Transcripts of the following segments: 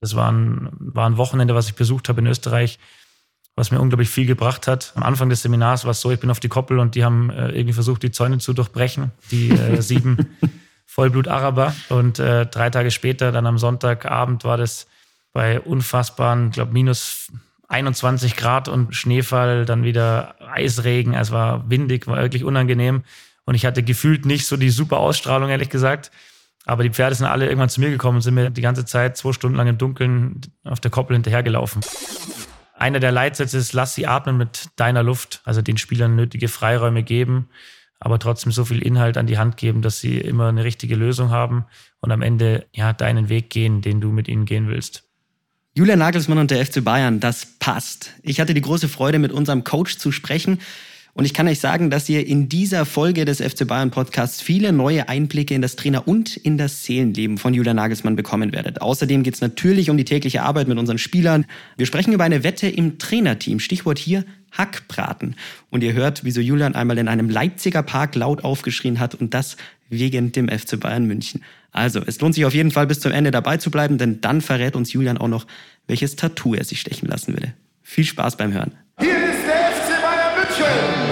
Das war ein, war ein Wochenende, was ich besucht habe in Österreich, was mir unglaublich viel gebracht hat. Am Anfang des Seminars war es so, ich bin auf die Koppel und die haben äh, irgendwie versucht, die Zäune zu durchbrechen, die äh, sieben Vollblut-Araber. Und äh, drei Tage später, dann am Sonntagabend, war das bei unfassbaren, glaube minus 21 Grad und Schneefall, dann wieder Eisregen. Es war windig, war wirklich unangenehm. Und ich hatte gefühlt nicht so die super Ausstrahlung, ehrlich gesagt. Aber die Pferde sind alle irgendwann zu mir gekommen und sind mir die ganze Zeit zwei Stunden lang im Dunkeln auf der Koppel hinterhergelaufen. Einer der Leitsätze ist, lass sie atmen mit deiner Luft, also den Spielern nötige Freiräume geben, aber trotzdem so viel Inhalt an die Hand geben, dass sie immer eine richtige Lösung haben und am Ende ja deinen Weg gehen, den du mit ihnen gehen willst. Julian Nagelsmann und der FC Bayern, das passt. Ich hatte die große Freude, mit unserem Coach zu sprechen. Und ich kann euch sagen, dass ihr in dieser Folge des FC Bayern Podcasts viele neue Einblicke in das Trainer- und in das Seelenleben von Julian Nagelsmann bekommen werdet. Außerdem geht es natürlich um die tägliche Arbeit mit unseren Spielern. Wir sprechen über eine Wette im Trainerteam. Stichwort hier Hackbraten. Und ihr hört, wieso Julian einmal in einem Leipziger Park laut aufgeschrien hat und das wegen dem FC Bayern München. Also, es lohnt sich auf jeden Fall bis zum Ende dabei zu bleiben, denn dann verrät uns Julian auch noch, welches Tattoo er sich stechen lassen würde. Viel Spaß beim Hören. Hier ist der FC Bayern München.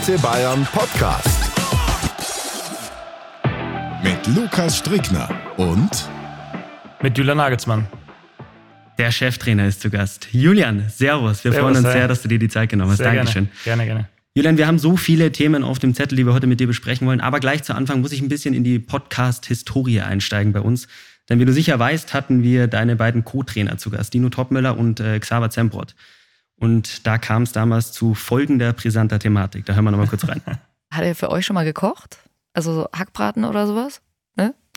FC Bayern Podcast. Mit Lukas Strickner und Mit Julian Nagelsmann. Der Cheftrainer ist zu Gast. Julian, Servus. Wir Servus, freuen uns sehr, dass du dir die Zeit genommen hast. Sehr Dankeschön. Gerne, gerne, gerne. Julian, wir haben so viele Themen auf dem Zettel, die wir heute mit dir besprechen wollen. Aber gleich zu Anfang muss ich ein bisschen in die Podcast-Historie einsteigen bei uns. Denn wie du sicher weißt, hatten wir deine beiden Co-Trainer zu Gast, Dino Topmöller und äh, Xaver Zembrot. Und da kam es damals zu folgender brisanter Thematik. Da hören wir nochmal kurz rein. Hat er für euch schon mal gekocht? Also so Hackbraten oder sowas?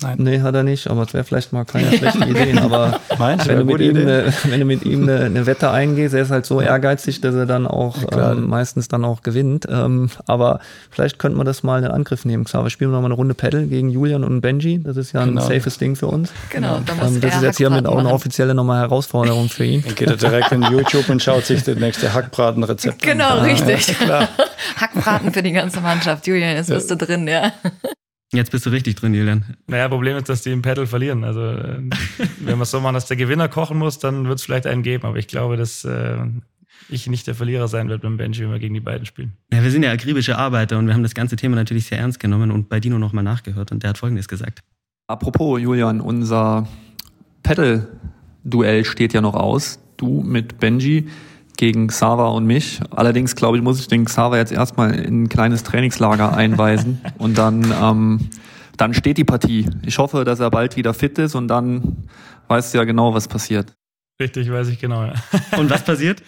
Ne? Nee, hat er nicht, aber es wäre vielleicht mal keine schlechte Idee. Aber Meinst wenn, du mit ihm Idee? eine, wenn du mit ihm eine, eine Wette eingehst, er ist halt so ehrgeizig, dass er dann auch klar. ähm, meistens dann auch gewinnt. Ähm, aber vielleicht könnte man das mal in Angriff nehmen. Xaver, spielen wir noch mal eine Runde Paddle gegen Julian und Benji. Das ist ja ein Genau. safes Ding für uns. Genau, da muss Ähm, das ist jetzt hiermit auch eine offizielle nochmal Herausforderung für ihn. Dann geht er direkt in YouTube und schaut sich das nächste Hackbratenrezept Genau, an. richtig. Hackbraten für die ganze Mannschaft. Julian, jetzt bist du drin, ja. Jetzt bist du richtig drin, Julian. Naja, Problem ist, dass die im Paddle verlieren. Also, äh, wenn wir es so machen, dass der Gewinner kochen muss, dann wird es vielleicht einen geben. Aber ich glaube, dass äh, ich nicht der Verlierer sein werde beim Benji, wenn wir gegen die beiden spielen. Ja, wir sind ja akribische Arbeiter und wir haben das ganze Thema natürlich sehr ernst genommen und bei Dino nochmal nachgehört und der hat Folgendes gesagt. Apropos, Julian, unser Paddle-Duell steht ja noch aus. Du mit Benji gegen Xaver und mich. Allerdings, glaube ich, muss ich den Xaver jetzt erstmal in ein kleines Trainingslager einweisen und dann, ähm, dann steht die Partie. Ich hoffe, dass er bald wieder fit ist und dann weißt du ja genau, was passiert. Richtig, weiß ich genau. Ja, Und was passiert?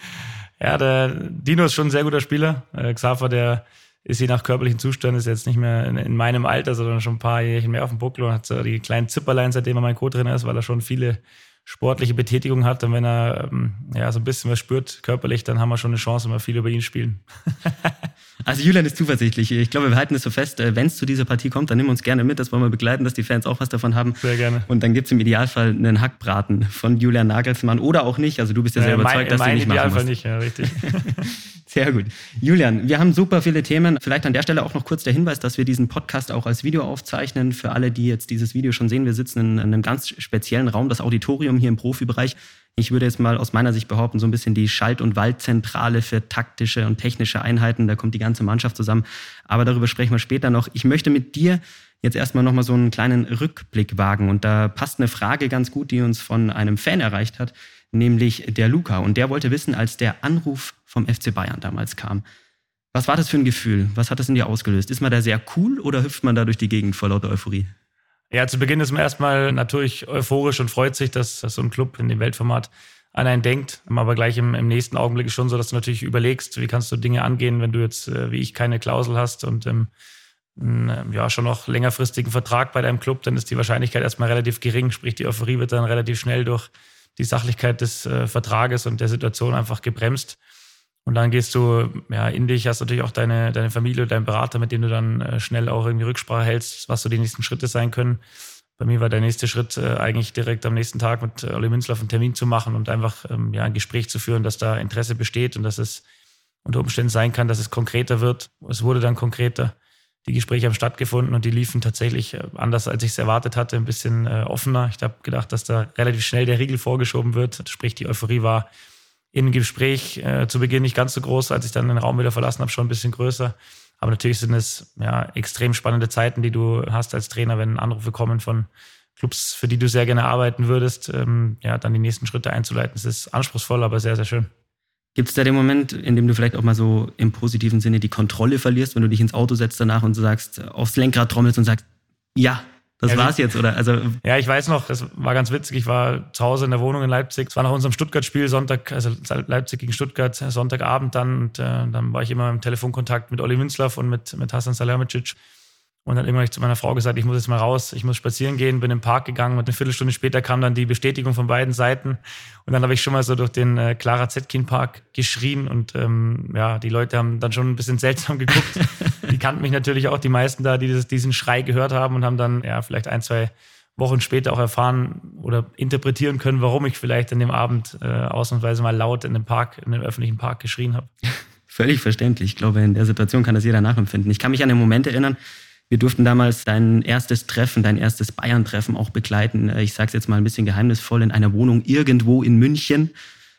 ja der Dino ist schon ein sehr guter Spieler. Äh, Xaver, der ist je nach körperlichen Zustand, ist jetzt nicht mehr in, in meinem Alter, sondern schon ein paar Jährchen mehr auf dem Buckel und hat so die kleinen Zipperlein, seitdem er mein Co-Trainer ist, weil er schon viele sportliche Betätigung hat. Und wenn er ähm, ja, so ein bisschen was spürt körperlich, dann haben wir schon eine Chance, wenn wir viel über ihn spielen. Also Julian ist zuversichtlich. Ich glaube, wir halten es so fest, wenn es zu dieser Partie kommt, dann nimm uns gerne mit, das wollen wir begleiten, dass die Fans auch was davon haben. Sehr gerne. Und dann gibt's im Idealfall einen Hackbraten von Julian Nagelsmann oder auch nicht. Also du bist ja sehr Äh, überzeugt, dass du mein nicht machen Idealfall musst. nicht, ja, richtig. Sehr gut. Julian, wir haben super viele Themen. Vielleicht an der Stelle auch noch kurz der Hinweis, dass wir diesen Podcast auch als Video aufzeichnen. Für alle, die jetzt dieses Video schon sehen, wir sitzen in einem ganz speziellen Raum, das Auditorium hier im Profibereich. Ich würde jetzt mal aus meiner Sicht behaupten, so ein bisschen die Schalt- und Waldzentrale für taktische und technische Einheiten. Da kommt die ganze Mannschaft zusammen. Aber darüber sprechen wir später noch. Ich möchte mit dir jetzt erstmal nochmal so einen kleinen Rückblick wagen. Und da passt eine Frage ganz gut, die uns von einem Fan erreicht hat, nämlich der Luca. Und der wollte wissen, als der Anruf vom FC Bayern damals kam, was war das für ein Gefühl? Was hat das in dir ausgelöst? Ist man da sehr cool oder hüpft man da durch die Gegend vor lauter Euphorie? Ja, zu Beginn ist man erstmal natürlich euphorisch und freut sich, dass, dass so ein Club in dem Weltformat an einen denkt. Aber gleich im, im nächsten Augenblick ist schon so, dass du natürlich überlegst, wie kannst du Dinge angehen, wenn du jetzt, äh, wie ich, keine Klausel hast und ähm, einen, ja, schon noch längerfristigen Vertrag bei deinem Club, dann ist die Wahrscheinlichkeit erstmal relativ gering. Sprich, die Euphorie wird dann relativ schnell durch die Sachlichkeit des äh, Vertrages und der Situation einfach gebremst. Und dann gehst du ja, in dich, hast natürlich auch deine, deine Familie, deinen Berater, mit dem du dann äh, schnell auch irgendwie Rücksprache hältst, was so die nächsten Schritte sein können. Bei mir war der nächste Schritt äh, eigentlich direkt am nächsten Tag mit äh, Olli Münzlaff einen Termin zu machen und einfach ähm, ja, ein Gespräch zu führen, dass da Interesse besteht und dass es unter Umständen sein kann, dass es konkreter wird. Es wurde dann konkreter. Die Gespräche haben stattgefunden und die liefen tatsächlich anders, als ich es erwartet hatte, ein bisschen offener. Ich habe gedacht, dass da relativ schnell der Riegel vorgeschoben wird. Sprich, die Euphorie war im Gespräch äh, zu Beginn nicht ganz so groß, als ich dann den Raum wieder verlassen habe, schon ein bisschen größer. Aber natürlich sind es ja extrem spannende Zeiten, die du hast als Trainer, wenn Anrufe kommen von Clubs, für die du sehr gerne arbeiten würdest, ähm, ja, dann die nächsten Schritte einzuleiten. Es ist anspruchsvoll, aber sehr, sehr schön. Gibt es da den Moment, in dem du vielleicht auch mal so im positiven Sinne die Kontrolle verlierst, wenn du dich ins Auto setzt danach und du sagst, aufs Lenkrad trommelst und sagst, ja, das Ja, war's jetzt, oder? Also, Ja, ich weiß noch, es war ganz witzig. Ich war zu Hause in der Wohnung in Leipzig. Es war nach unserem Stuttgart-Spiel Sonntag, also Leipzig gegen Stuttgart, Sonntagabend dann. Und äh, dann war ich immer im Telefonkontakt mit Olli Münzlaff und mit, mit Hassan Salihamidzic. Und dann ich zu meiner Frau gesagt, ich muss jetzt mal raus, ich muss spazieren gehen, bin im Park gegangen und eine Viertelstunde später kam dann die Bestätigung von beiden Seiten. Und dann habe ich schon mal so durch den äh, Clara Zetkin Park geschrien und ähm, ja, die Leute haben dann schon ein bisschen seltsam geguckt. die kannten mich natürlich auch, die meisten da, die dieses, diesen Schrei gehört haben und haben dann ja vielleicht ein, zwei Wochen später auch erfahren oder interpretieren können, warum ich vielleicht an dem Abend äh, ausnahmsweise mal laut in dem Park, in dem öffentlichen Park geschrien habe. Völlig verständlich. Ich glaube, in der Situation kann das jeder nachempfinden. Ich kann mich an den Moment erinnern, wir durften damals dein erstes Treffen, dein erstes Bayern-Treffen auch begleiten. Äh, Ich sage es jetzt mal ein bisschen geheimnisvoll, in einer Wohnung irgendwo in München.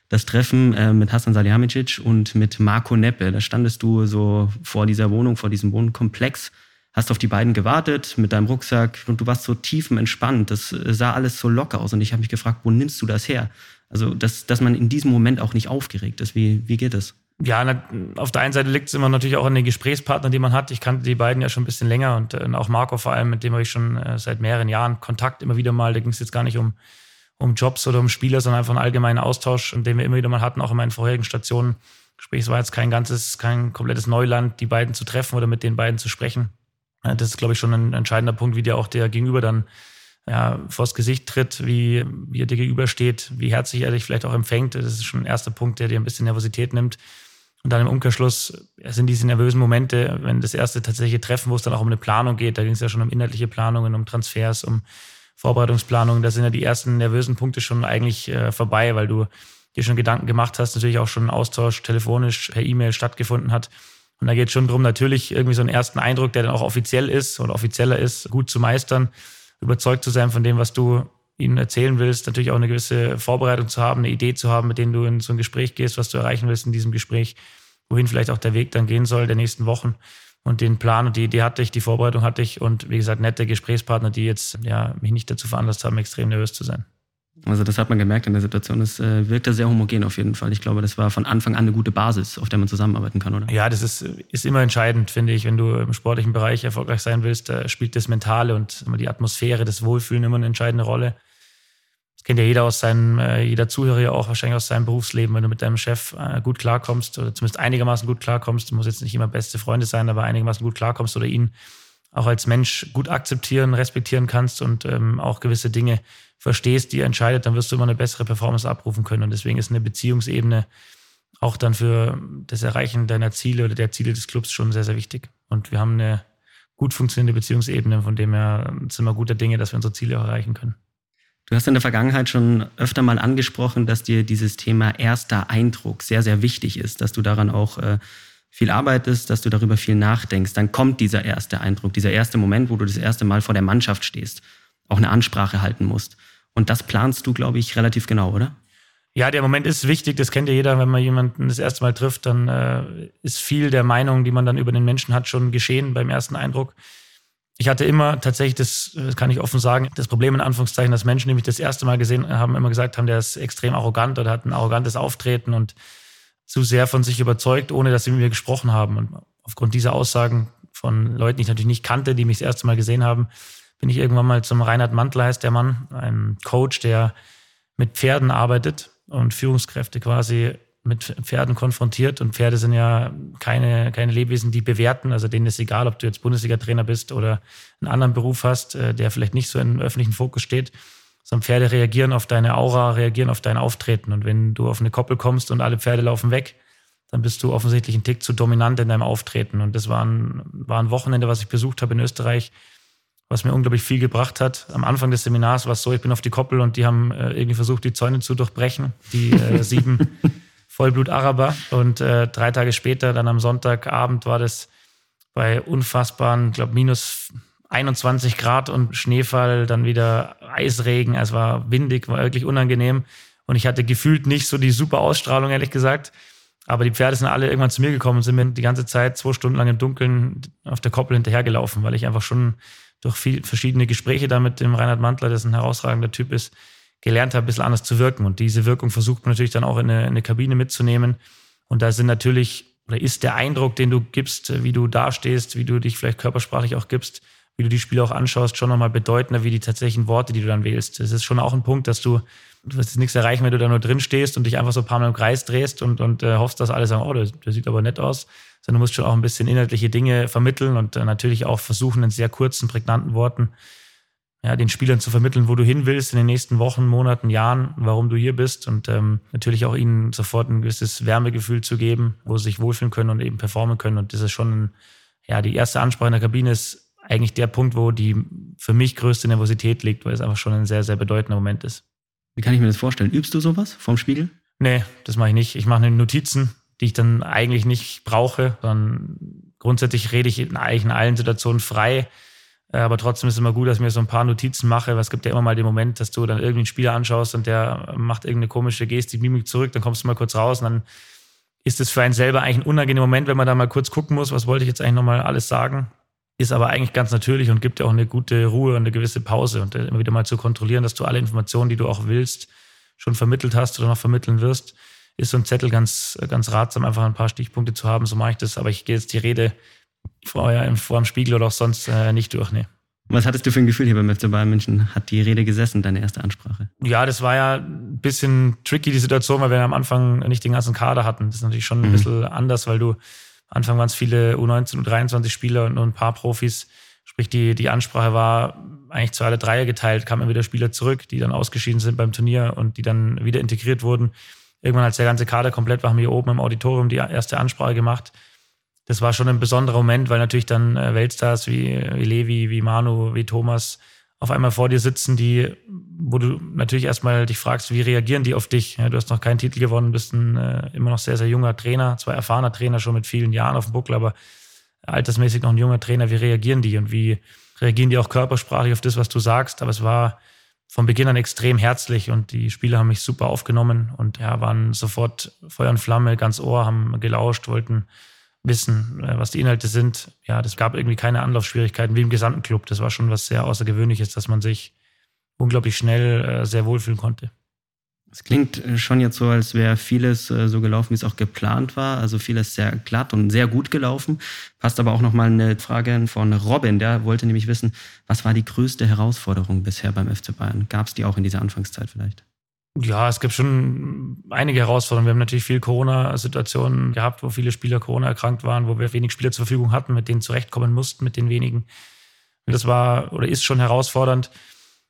Das Treffen äh, mit Hassan Salihamidzic und mit Marco Neppe. Da standest du so vor dieser Wohnung, vor diesem Wohnkomplex, hast auf die beiden gewartet mit deinem Rucksack und du warst so tiefenentspannt. Das äh, sah alles so locker aus und ich habe mich gefragt, wo nimmst du das her? Also, dass, dass man in diesem Moment auch nicht aufgeregt ist. Wie, wie geht es? Ja, auf der einen Seite liegt es immer natürlich auch an den Gesprächspartnern, die man hat. Ich kannte die beiden ja schon ein bisschen länger und äh, auch Marco vor allem, mit dem habe ich schon äh, seit mehreren Jahren Kontakt immer wieder mal. Da ging es jetzt gar nicht um, um Jobs oder um Spieler, sondern einfach einen allgemeinen Austausch, den wir immer wieder mal hatten, auch in meinen vorherigen Stationen. Sprich, es war jetzt kein ganzes, kein komplettes Neuland, die beiden zu treffen oder mit den beiden zu sprechen. Äh, Das ist, glaube ich, schon ein entscheidender Punkt, wie dir auch der Gegenüber dann ja, vors Gesicht tritt, wie, wie er dir gegenübersteht, wie herzlich er dich vielleicht auch empfängt. Das ist schon ein erster Punkt, der dir ein bisschen Nervosität nimmt. Und dann im Umkehrschluss sind diese nervösen Momente, wenn das erste tatsächliche Treffen, wo es dann auch um eine Planung geht, da ging es ja schon um inhaltliche Planungen, um Transfers, um Vorbereitungsplanungen, da sind ja die ersten nervösen Punkte schon eigentlich äh, vorbei, weil du dir schon Gedanken gemacht hast, natürlich auch schon ein Austausch telefonisch per E-Mail stattgefunden hat. Und da geht es schon darum, natürlich irgendwie so einen ersten Eindruck, der dann auch offiziell ist oder offizieller ist, gut zu meistern, überzeugt zu sein von dem, was du ihnen erzählen willst, natürlich auch eine gewisse Vorbereitung zu haben, eine Idee zu haben, mit denen du in so ein Gespräch gehst, was du erreichen willst in diesem Gespräch, wohin vielleicht auch der Weg dann gehen soll der nächsten Wochen. Und den Plan und die Idee hatte ich, die Vorbereitung hatte ich und wie gesagt, nette Gesprächspartner, die jetzt ja, mich nicht dazu veranlasst haben, extrem nervös zu sein. Also das hat man gemerkt in der Situation. Es äh, wirkte sehr homogen auf jeden Fall. Ich glaube, das war von Anfang an eine gute Basis, auf der man zusammenarbeiten kann, oder? Ja, das ist, ist immer entscheidend, finde ich. Wenn du im sportlichen Bereich erfolgreich sein willst, da spielt das Mentale und die Atmosphäre, das Wohlfühlen immer eine entscheidende Rolle. Kennt ja jeder aus seinem, äh, jeder Zuhörer ja auch wahrscheinlich aus seinem Berufsleben. Wenn du mit deinem Chef äh, gut klarkommst oder zumindest einigermaßen gut klarkommst, muss jetzt nicht immer beste Freunde sein, aber einigermaßen gut klarkommst oder ihn auch als Mensch gut akzeptieren, respektieren kannst und ähm, auch gewisse Dinge verstehst, die er entscheidet, dann wirst du immer eine bessere Performance abrufen können. Und deswegen ist eine Beziehungsebene auch dann für das Erreichen deiner Ziele oder der Ziele des Clubs schon sehr, sehr wichtig. Und wir haben eine gut funktionierende Beziehungsebene, von dem her sind wir guter Dinge, dass wir unsere Ziele auch erreichen können. Du hast in der Vergangenheit schon öfter mal angesprochen, dass dir dieses Thema erster Eindruck sehr, sehr wichtig ist, dass du daran auch äh, viel arbeitest, dass du darüber viel nachdenkst. Dann kommt dieser erste Eindruck, dieser erste Moment, wo du das erste Mal vor der Mannschaft stehst, auch eine Ansprache halten musst. Und das planst du, glaube ich, relativ genau, oder? Ja, der Moment ist wichtig, das kennt ja jeder, wenn man jemanden das erste Mal trifft, dann äh, ist viel der Meinung, die man dann über den Menschen hat, schon geschehen beim ersten Eindruck. Ich hatte immer tatsächlich, das, das kann ich offen sagen, das Problem in Anführungszeichen, dass Menschen, die mich das erste Mal gesehen haben, immer gesagt haben, der ist extrem arrogant oder hat ein arrogantes Auftreten und zu sehr von sich überzeugt, ohne dass sie mit mir gesprochen haben. Und aufgrund dieser Aussagen von Leuten, die ich natürlich nicht kannte, die mich das erste Mal gesehen haben, bin ich irgendwann mal zum Reinhard Mantler, heißt der Mann, ein Coach, der mit Pferden arbeitet und Führungskräfte quasi mit Pferden konfrontiert. Und Pferde sind ja keine, keine Lebewesen, die bewerten. Also denen ist egal, ob du jetzt Bundesliga-Trainer bist oder einen anderen Beruf hast, äh, der vielleicht nicht so im öffentlichen Fokus steht. Sondern Pferde reagieren auf deine Aura, reagieren auf dein Auftreten. Und wenn du auf eine Koppel kommst und alle Pferde laufen weg, dann bist du offensichtlich ein Tick zu dominant in deinem Auftreten. Und das war ein, war ein Wochenende, was ich besucht habe in Österreich, was mir unglaublich viel gebracht hat. Am Anfang des Seminars war es so, ich bin auf die Koppel und die haben äh, irgendwie versucht, die Zäune zu durchbrechen, die äh, sieben Vollblut-Araber. Und äh, drei Tage später, dann am Sonntagabend, war das bei unfassbaren, glaube minus 21 Grad und Schneefall, dann wieder Eisregen. Es war windig, war wirklich unangenehm. Und ich hatte gefühlt nicht so die super Ausstrahlung, ehrlich gesagt. Aber die Pferde sind alle irgendwann zu mir gekommen und sind mir die ganze Zeit zwei Stunden lang im Dunkeln auf der Koppel hinterhergelaufen, weil ich einfach schon durch viel, verschiedene Gespräche da mit dem Reinhard Mantler, der ein herausragender Typ ist, gelernt habe, ein bisschen anders zu wirken. Und diese Wirkung versucht man natürlich dann auch in eine, in eine Kabine mitzunehmen. Und da sind natürlich, oder ist der Eindruck, den du gibst, wie du dastehst, wie du dich vielleicht körpersprachlich auch gibst, wie du die Spiele auch anschaust, schon nochmal bedeutender wie die tatsächlichen Worte, die du dann wählst. Das ist schon auch ein Punkt, dass du, du wirst jetzt nichts erreichen, wenn du da nur drin stehst und dich einfach so ein paar Mal im Kreis drehst und, und äh, hoffst, dass alle sagen, oh, der, der sieht aber nett aus. Sondern du musst schon auch ein bisschen inhaltliche Dinge vermitteln und äh, natürlich auch versuchen, in sehr kurzen, prägnanten Worten ja, den Spielern zu vermitteln, wo du hin willst in den nächsten Wochen, Monaten, Jahren, warum du hier bist und ähm, natürlich auch ihnen sofort ein gewisses Wärmegefühl zu geben, wo sie sich wohlfühlen können und eben performen können. Und das ist schon, ja, die erste Ansprache in der Kabine ist eigentlich der Punkt, wo die für mich größte Nervosität liegt, weil es einfach schon ein sehr, sehr bedeutender Moment ist. Wie kann ich mir das vorstellen? Übst du sowas vorm Spiegel? Nee, das mache ich nicht. Ich mache Notizen, die ich dann eigentlich nicht brauche, sondern grundsätzlich rede ich eigentlich in allen Situationen frei aber trotzdem ist es immer gut, dass ich mir so ein paar Notizen mache, weil es gibt ja immer mal den Moment, dass du dann irgendwie einen Spieler anschaust und der macht irgendeine komische Gestik, Mimik zurück, dann kommst du mal kurz raus und dann ist es für einen selber eigentlich ein unangenehmer Moment, wenn man da mal kurz gucken muss, was wollte ich jetzt eigentlich nochmal alles sagen. Ist aber eigentlich ganz natürlich und gibt ja auch eine gute Ruhe und eine gewisse Pause und immer wieder mal zu kontrollieren, dass du alle Informationen, die du auch willst, schon vermittelt hast oder noch vermitteln wirst, ist so ein Zettel ganz, ganz ratsam, einfach ein paar Stichpunkte zu haben. So mache ich das. Aber ich gehe jetzt die Rede vorher vor dem Spiegel oder auch sonst äh, nicht durch. Nee. Was hattest du für ein Gefühl hier beim FC Bayern München? Hat die Rede gesessen, deine erste Ansprache? Ja, das war ja ein bisschen tricky, die Situation, weil wir am Anfang nicht den ganzen Kader hatten. Das ist natürlich schon ein mhm. bisschen anders, weil du, am Anfang waren es viele U19, U23 Spieler und nur ein paar Profis. Sprich, die, die Ansprache war eigentlich zu alle Dreier geteilt, kamen wieder Spieler zurück, die dann ausgeschieden sind beim Turnier und die dann wieder integriert wurden. Irgendwann, als der ganze Kader komplett war, haben wir hier oben im Auditorium die erste Ansprache gemacht das war schon ein besonderer Moment, weil natürlich dann äh, Weltstars wie, wie Levi, wie Manu, wie Thomas auf einmal vor dir sitzen, die, wo du natürlich erstmal dich fragst, wie reagieren die auf dich? Ja, du hast noch keinen Titel gewonnen, bist ein äh, immer noch sehr, sehr junger Trainer, zwar erfahrener Trainer schon mit vielen Jahren auf dem Buckel, aber altersmäßig noch ein junger Trainer. Wie reagieren die und wie reagieren die auch körpersprachlich auf das, was du sagst? Aber es war von Beginn an extrem herzlich und die Spieler haben mich super aufgenommen und ja, waren sofort Feuer und Flamme, ganz Ohr, haben gelauscht, wollten wissen, äh, was die Inhalte sind. Ja, das gab irgendwie keine Anlaufschwierigkeiten wie im gesamten Club. Das war schon was sehr Außergewöhnliches, dass man sich unglaublich schnell äh, sehr wohlfühlen konnte. Es klingt äh, schon jetzt so, als wäre vieles so gelaufen, wie es auch geplant war. Also vieles sehr glatt und sehr gut gelaufen. Passt aber auch nochmal eine Frage von Robin. Der wollte nämlich wissen, was war die größte Herausforderung bisher beim FC Bayern? Gab es die auch in dieser Anfangszeit vielleicht? Ja, es gibt schon einige Herausforderungen. Wir haben natürlich viel Corona-Situationen gehabt, wo viele Spieler Corona erkrankt waren, wo wir wenig Spieler zur Verfügung hatten, mit denen zurechtkommen mussten, mit den wenigen. Das war oder ist schon herausfordernd.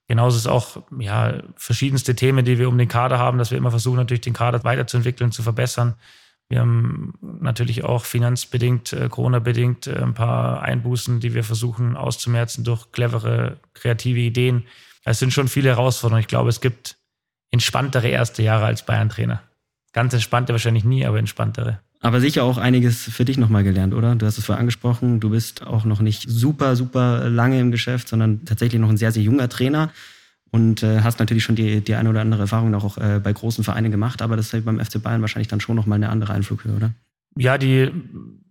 Genauso ist auch ja, verschiedenste Themen, die wir um den Kader haben, dass wir immer versuchen, natürlich den Kader weiterzuentwickeln, zu verbessern. Wir haben natürlich auch finanzbedingt, äh, Corona-bedingt äh, ein paar Einbußen, die wir versuchen auszumerzen durch clevere, kreative Ideen. Es sind schon viele Herausforderungen. Ich glaube, es gibt entspanntere erste Jahre als Bayern-Trainer. Ganz entspannte wahrscheinlich nie, aber entspanntere. Aber sicher auch einiges für dich nochmal gelernt, oder? Du hast es vorher angesprochen, du bist auch noch nicht super, super lange im Geschäft, sondern tatsächlich noch ein sehr, sehr junger Trainer und äh, hast natürlich schon die, die eine oder andere Erfahrung auch äh, bei großen Vereinen gemacht, aber das ist beim FC Bayern wahrscheinlich dann schon nochmal eine andere Einflughöhe, oder? Ja, die,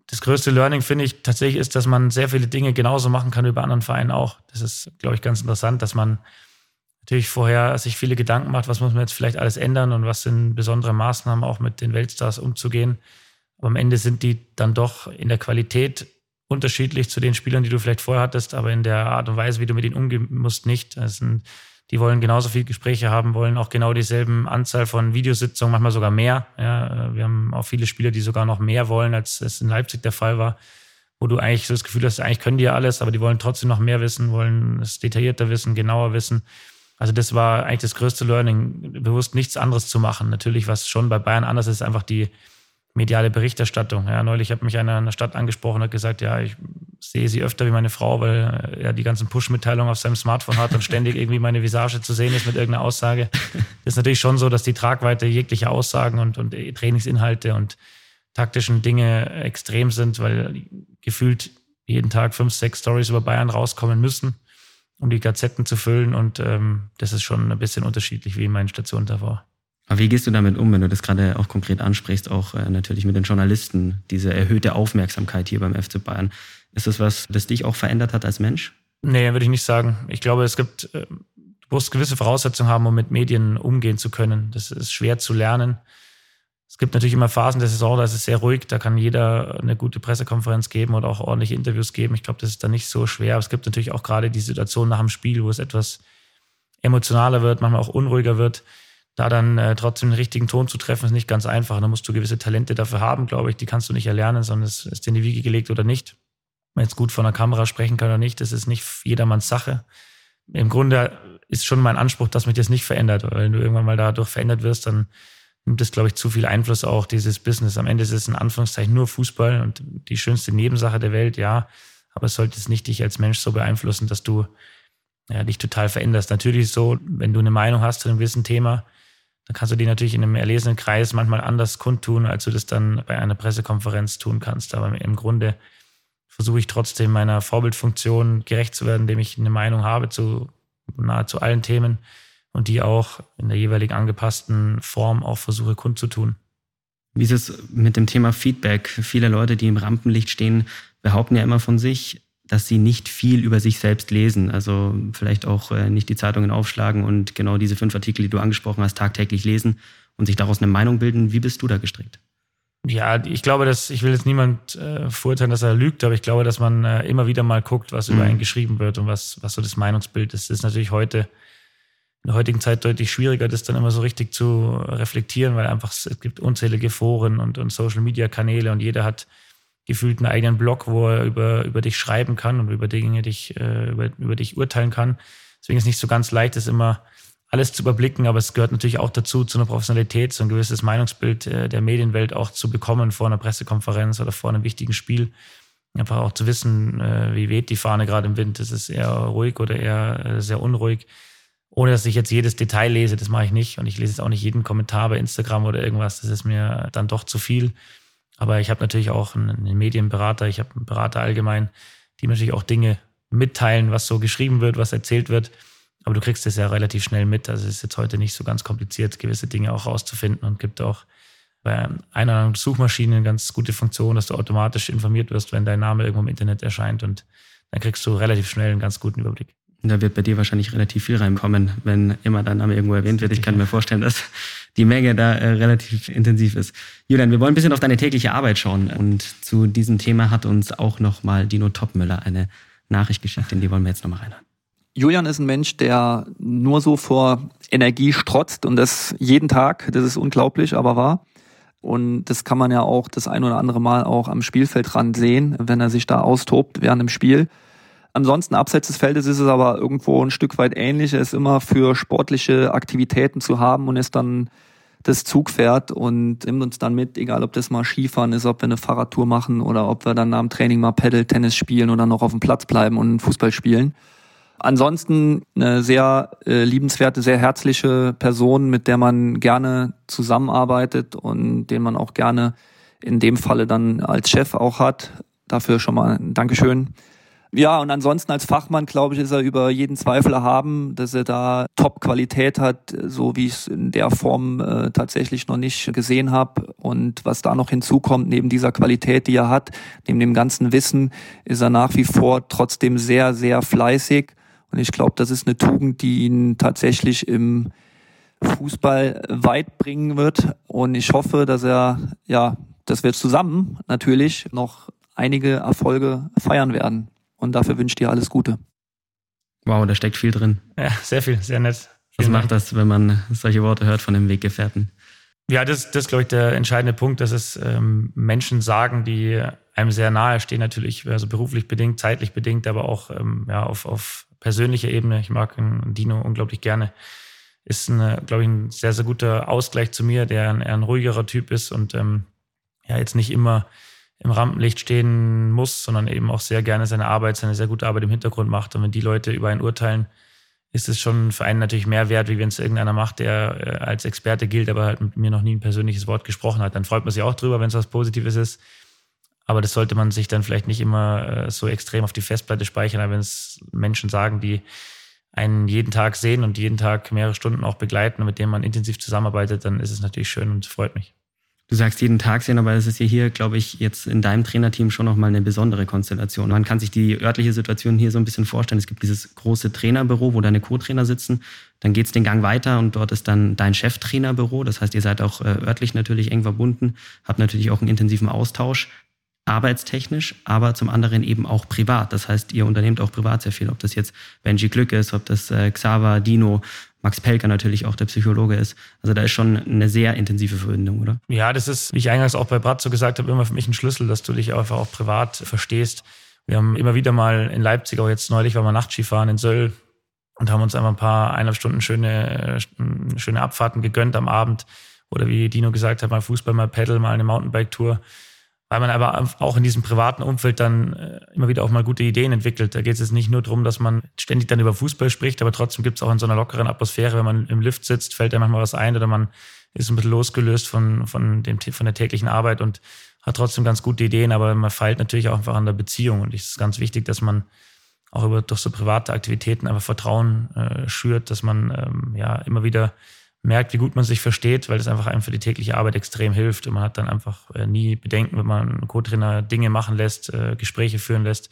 das größte Learning finde ich tatsächlich ist, dass man sehr viele Dinge genauso machen kann wie bei anderen Vereinen auch. Das ist, glaube ich, ganz interessant, dass man natürlich vorher sich viele Gedanken macht, was muss man jetzt vielleicht alles ändern und was sind besondere Maßnahmen auch mit den Weltstars umzugehen. Aber am Ende sind die dann doch in der Qualität unterschiedlich zu den Spielern, die du vielleicht vorher hattest, aber in der Art und Weise, wie du mit ihnen umgehen musst, nicht. Sind, die wollen genauso viele Gespräche haben, wollen auch genau dieselben Anzahl von Videositzungen, manchmal sogar mehr. Ja, wir haben auch viele Spieler, die sogar noch mehr wollen, als es in Leipzig der Fall war, wo du eigentlich so das Gefühl hast, eigentlich können die ja alles, aber die wollen trotzdem noch mehr wissen, wollen es detaillierter wissen, genauer wissen. Also das war eigentlich das größte Learning, bewusst nichts anderes zu machen. Natürlich, was schon bei Bayern anders ist, einfach die mediale Berichterstattung. Ja, neulich hat mich einer in der Stadt angesprochen und hat gesagt, ja, ich sehe sie öfter wie meine Frau, weil er die ganzen Push-Mitteilungen auf seinem Smartphone hat und ständig irgendwie meine Visage zu sehen ist mit irgendeiner Aussage. Das ist natürlich schon so, dass die Tragweite jeglicher Aussagen und, und Trainingsinhalte und taktischen Dinge extrem sind, weil gefühlt jeden Tag fünf, sechs Stories über Bayern rauskommen müssen, um die Gazetten zu füllen. Und ähm, das ist schon ein bisschen unterschiedlich wie in meinen Stationen davor. Aber wie gehst du damit um, wenn du das gerade auch konkret ansprichst, auch äh, natürlich mit den Journalisten, diese erhöhte Aufmerksamkeit hier beim FC Bayern? Ist das was, das dich auch verändert hat als Mensch? Nee, würde ich nicht sagen. Ich glaube, es gibt, äh, du musst gewisse Voraussetzungen haben, um mit Medien umgehen zu können. Das ist schwer zu lernen. Es gibt natürlich immer Phasen der Saison, da ist es sehr ruhig, da kann jeder eine gute Pressekonferenz geben oder auch ordentliche Interviews geben. Ich glaube, das ist dann nicht so schwer. Aber es gibt natürlich auch gerade die Situation nach dem Spiel, wo es etwas emotionaler wird, manchmal auch unruhiger wird da dann äh, trotzdem den richtigen Ton zu treffen, ist nicht ganz einfach. Da musst du gewisse Talente dafür haben, glaube ich. Die kannst du nicht erlernen, sondern es ist dir in die Wiege gelegt oder nicht. Wenn jetzt gut von der Kamera sprechen kann oder nicht, das ist nicht jedermanns Sache. Im Grunde ist schon mein Anspruch, dass mich das nicht verändert. Weil wenn du irgendwann mal dadurch verändert wirst, dann nimmt es, glaube ich, zu viel Einfluss auch, dieses Business. Am Ende ist es in Anführungszeichen nur Fußball und die schönste Nebensache der Welt, ja. Aber es sollte es nicht dich als Mensch so beeinflussen, dass du ja, dich total veränderst. Natürlich so, wenn du eine Meinung hast zu einem gewissen Thema, dann kannst du die natürlich in einem erlesenen Kreis manchmal anders kundtun, als du das dann bei einer Pressekonferenz tun kannst. Aber im Grunde versuche ich trotzdem meiner Vorbildfunktion gerecht zu werden, indem ich eine Meinung habe zu nahezu allen Themen und die auch in der jeweilig angepassten Form auch versuche kundzutun. Wie ist es mit dem Thema Feedback? Viele Leute, die im Rampenlicht stehen, behaupten ja immer von sich, dass sie nicht viel über sich selbst lesen. Also vielleicht auch äh, nicht die Zeitungen aufschlagen und genau diese fünf Artikel, die du angesprochen hast, tagtäglich lesen und sich daraus eine Meinung bilden. Wie bist du da gestrickt? Ja, ich glaube, dass ich will jetzt niemand äh, verurteilen, dass er lügt, aber ich glaube, dass man äh, immer wieder mal guckt, was mhm. über einen geschrieben wird und was, was so das Meinungsbild ist. Das ist natürlich heute in der heutigen Zeit deutlich schwieriger, das dann immer so richtig zu reflektieren, weil einfach es gibt unzählige Foren und, und Social Media Kanäle und jeder hat gefühlt einen eigenen Blog, wo er über, über dich schreiben kann und über Dinge dich, äh, über, über dich urteilen kann. Deswegen ist es nicht so ganz leicht, das immer alles zu überblicken, aber es gehört natürlich auch dazu, zu einer Professionalität, so ein gewisses Meinungsbild äh, der Medienwelt auch zu bekommen vor einer Pressekonferenz oder vor einem wichtigen Spiel. Einfach auch zu wissen, äh, wie weht die Fahne gerade im Wind. Ist es eher ruhig oder eher sehr unruhig? Ohne dass ich jetzt jedes Detail lese, das mache ich nicht. Und ich lese jetzt auch nicht jeden Kommentar bei Instagram oder irgendwas. Das ist mir dann doch zu viel. Aber ich habe natürlich auch einen, Medienberater, ich habe einen Berater allgemein, die natürlich auch Dinge mitteilen, was so geschrieben wird, was erzählt wird. Aber du kriegst es ja relativ schnell mit. Also es ist jetzt heute nicht so ganz kompliziert, gewisse Dinge auch rauszufinden und gibt auch bei einer Suchmaschine eine ganz gute Funktion, dass du automatisch informiert wirst, wenn dein Name irgendwo im Internet erscheint und dann kriegst du relativ schnell einen ganz guten Überblick. Da wird bei dir wahrscheinlich relativ viel reinkommen, wenn immer dein Name irgendwo erwähnt wird. Ich kann mir vorstellen, dass die Menge da äh, relativ intensiv ist. Julian, wir wollen ein bisschen auf deine tägliche Arbeit schauen. Und zu diesem Thema hat uns auch nochmal Dino Topmüller eine Nachricht geschickt, in die wollen wir jetzt nochmal reinhören. Julian ist ein Mensch, der nur so vor Energie strotzt und das jeden Tag. Das ist unglaublich, aber wahr. Und das kann man ja auch das ein oder andere Mal auch am Spielfeldrand sehen, wenn er sich da austobt während dem Spiel. Ansonsten abseits des Feldes ist es aber irgendwo ein Stück weit ähnlich. Er ist immer für sportliche Aktivitäten zu haben und ist dann das Zugpferd und nimmt uns dann mit, egal ob das mal Skifahren ist, ob wir eine Fahrradtour machen oder ob wir dann nach dem Training mal Paddle, Tennis spielen oder noch auf dem Platz bleiben und Fußball spielen. Ansonsten eine sehr äh, liebenswerte, sehr herzliche Person, mit der man gerne zusammenarbeitet und den man auch gerne in dem Falle dann als Chef auch hat. Dafür schon mal ein Dankeschön. Ja, und ansonsten als Fachmann, glaube ich, ist er über jeden Zweifel erhaben, dass er da Top-Qualität hat, so wie ich es in der Form äh, tatsächlich noch nicht gesehen habe. Und was da noch hinzukommt, neben dieser Qualität, die er hat, neben dem ganzen Wissen, ist er nach wie vor trotzdem sehr, sehr fleißig. Und ich glaube, das ist eine Tugend, die ihn tatsächlich im Fußball weit bringen wird. Und ich hoffe, dass er, ja, dass wir zusammen natürlich noch einige Erfolge feiern werden. Und dafür wünsche ich dir alles Gute. Wow, da steckt viel drin. Ja, sehr viel, sehr nett. Was macht das, wenn man solche Worte hört von dem Weggefährten? Ja, das, das ist, glaube ich, der entscheidende Punkt, dass es ähm, Menschen sagen, die einem sehr nahe stehen, natürlich, also beruflich bedingt, zeitlich bedingt, aber auch ähm, ja, auf, auf persönlicher Ebene. Ich mag Dino unglaublich gerne. Ist, ein, glaube ich, ein sehr, sehr guter Ausgleich zu mir, der ein, ein ruhigerer Typ ist und ähm, ja, jetzt nicht immer im Rampenlicht stehen muss, sondern eben auch sehr gerne seine Arbeit, seine sehr gute Arbeit im Hintergrund macht. Und wenn die Leute über einen urteilen, ist es schon für einen natürlich mehr wert, wie wenn es irgendeiner macht, der äh, als Experte gilt, aber halt mit mir noch nie ein persönliches Wort gesprochen hat. Dann freut man sich auch drüber, wenn es was Positives ist. Aber das sollte man sich dann vielleicht nicht immer äh, so extrem auf die Festplatte speichern, wenn es Menschen sagen, die einen jeden Tag sehen und jeden Tag mehrere Stunden auch begleiten und mit denen man intensiv zusammenarbeitet, dann ist es natürlich schön und freut mich. Du sagst jeden Tag sehen, aber das ist ja hier, glaube ich, jetzt in deinem Trainerteam schon nochmal eine besondere Konstellation. Man kann sich die örtliche Situation hier so ein bisschen vorstellen. Es gibt dieses große Trainerbüro, wo deine Co-Trainer sitzen. Dann geht's den Gang weiter und dort ist dann dein Cheftrainerbüro. Das heißt, ihr seid auch äh, örtlich natürlich eng verbunden, habt natürlich auch einen intensiven Austausch arbeitstechnisch, aber zum anderen eben auch privat. Das heißt, ihr unternehmt auch privat sehr viel, ob das jetzt Benji Glück ist, ob das äh, Xaver, Dino, Max Pelker natürlich auch der Psychologe ist. Also da ist schon eine sehr intensive Verbindung, oder? Ja, das ist, wie ich eingangs auch bei Bratzo gesagt habe, immer für mich ein Schlüssel, dass du dich einfach auch privat verstehst. Wir haben immer wieder mal in Leipzig, auch jetzt neulich, war mal Nachtskifahren in Söll und haben uns einfach ein paar eineinhalb Stunden schöne, schöne Abfahrten gegönnt am Abend. Oder wie Dino gesagt hat, mal Fußball, mal Pedal, mal eine Mountainbike-Tour weil man aber auch in diesem privaten Umfeld dann äh, immer wieder auch mal gute Ideen entwickelt. Da geht es jetzt nicht nur darum, dass man ständig dann über Fußball spricht, aber trotzdem gibt es auch in so einer lockeren Atmosphäre, wenn man im Lift sitzt, fällt da manchmal was ein oder man ist ein bisschen losgelöst von, von, dem, von der täglichen Arbeit und hat trotzdem ganz gute Ideen, aber man feilt natürlich auch einfach an der Beziehung und es ist ganz wichtig, dass man auch über durch so private Aktivitäten einfach Vertrauen äh, schürt, dass man ähm, ja immer wieder merkt, wie gut man sich versteht, weil das einfach einem für die tägliche Arbeit extrem hilft. Und man hat dann einfach äh, nie Bedenken, wenn man Co-Trainer Dinge machen lässt, äh, Gespräche führen lässt,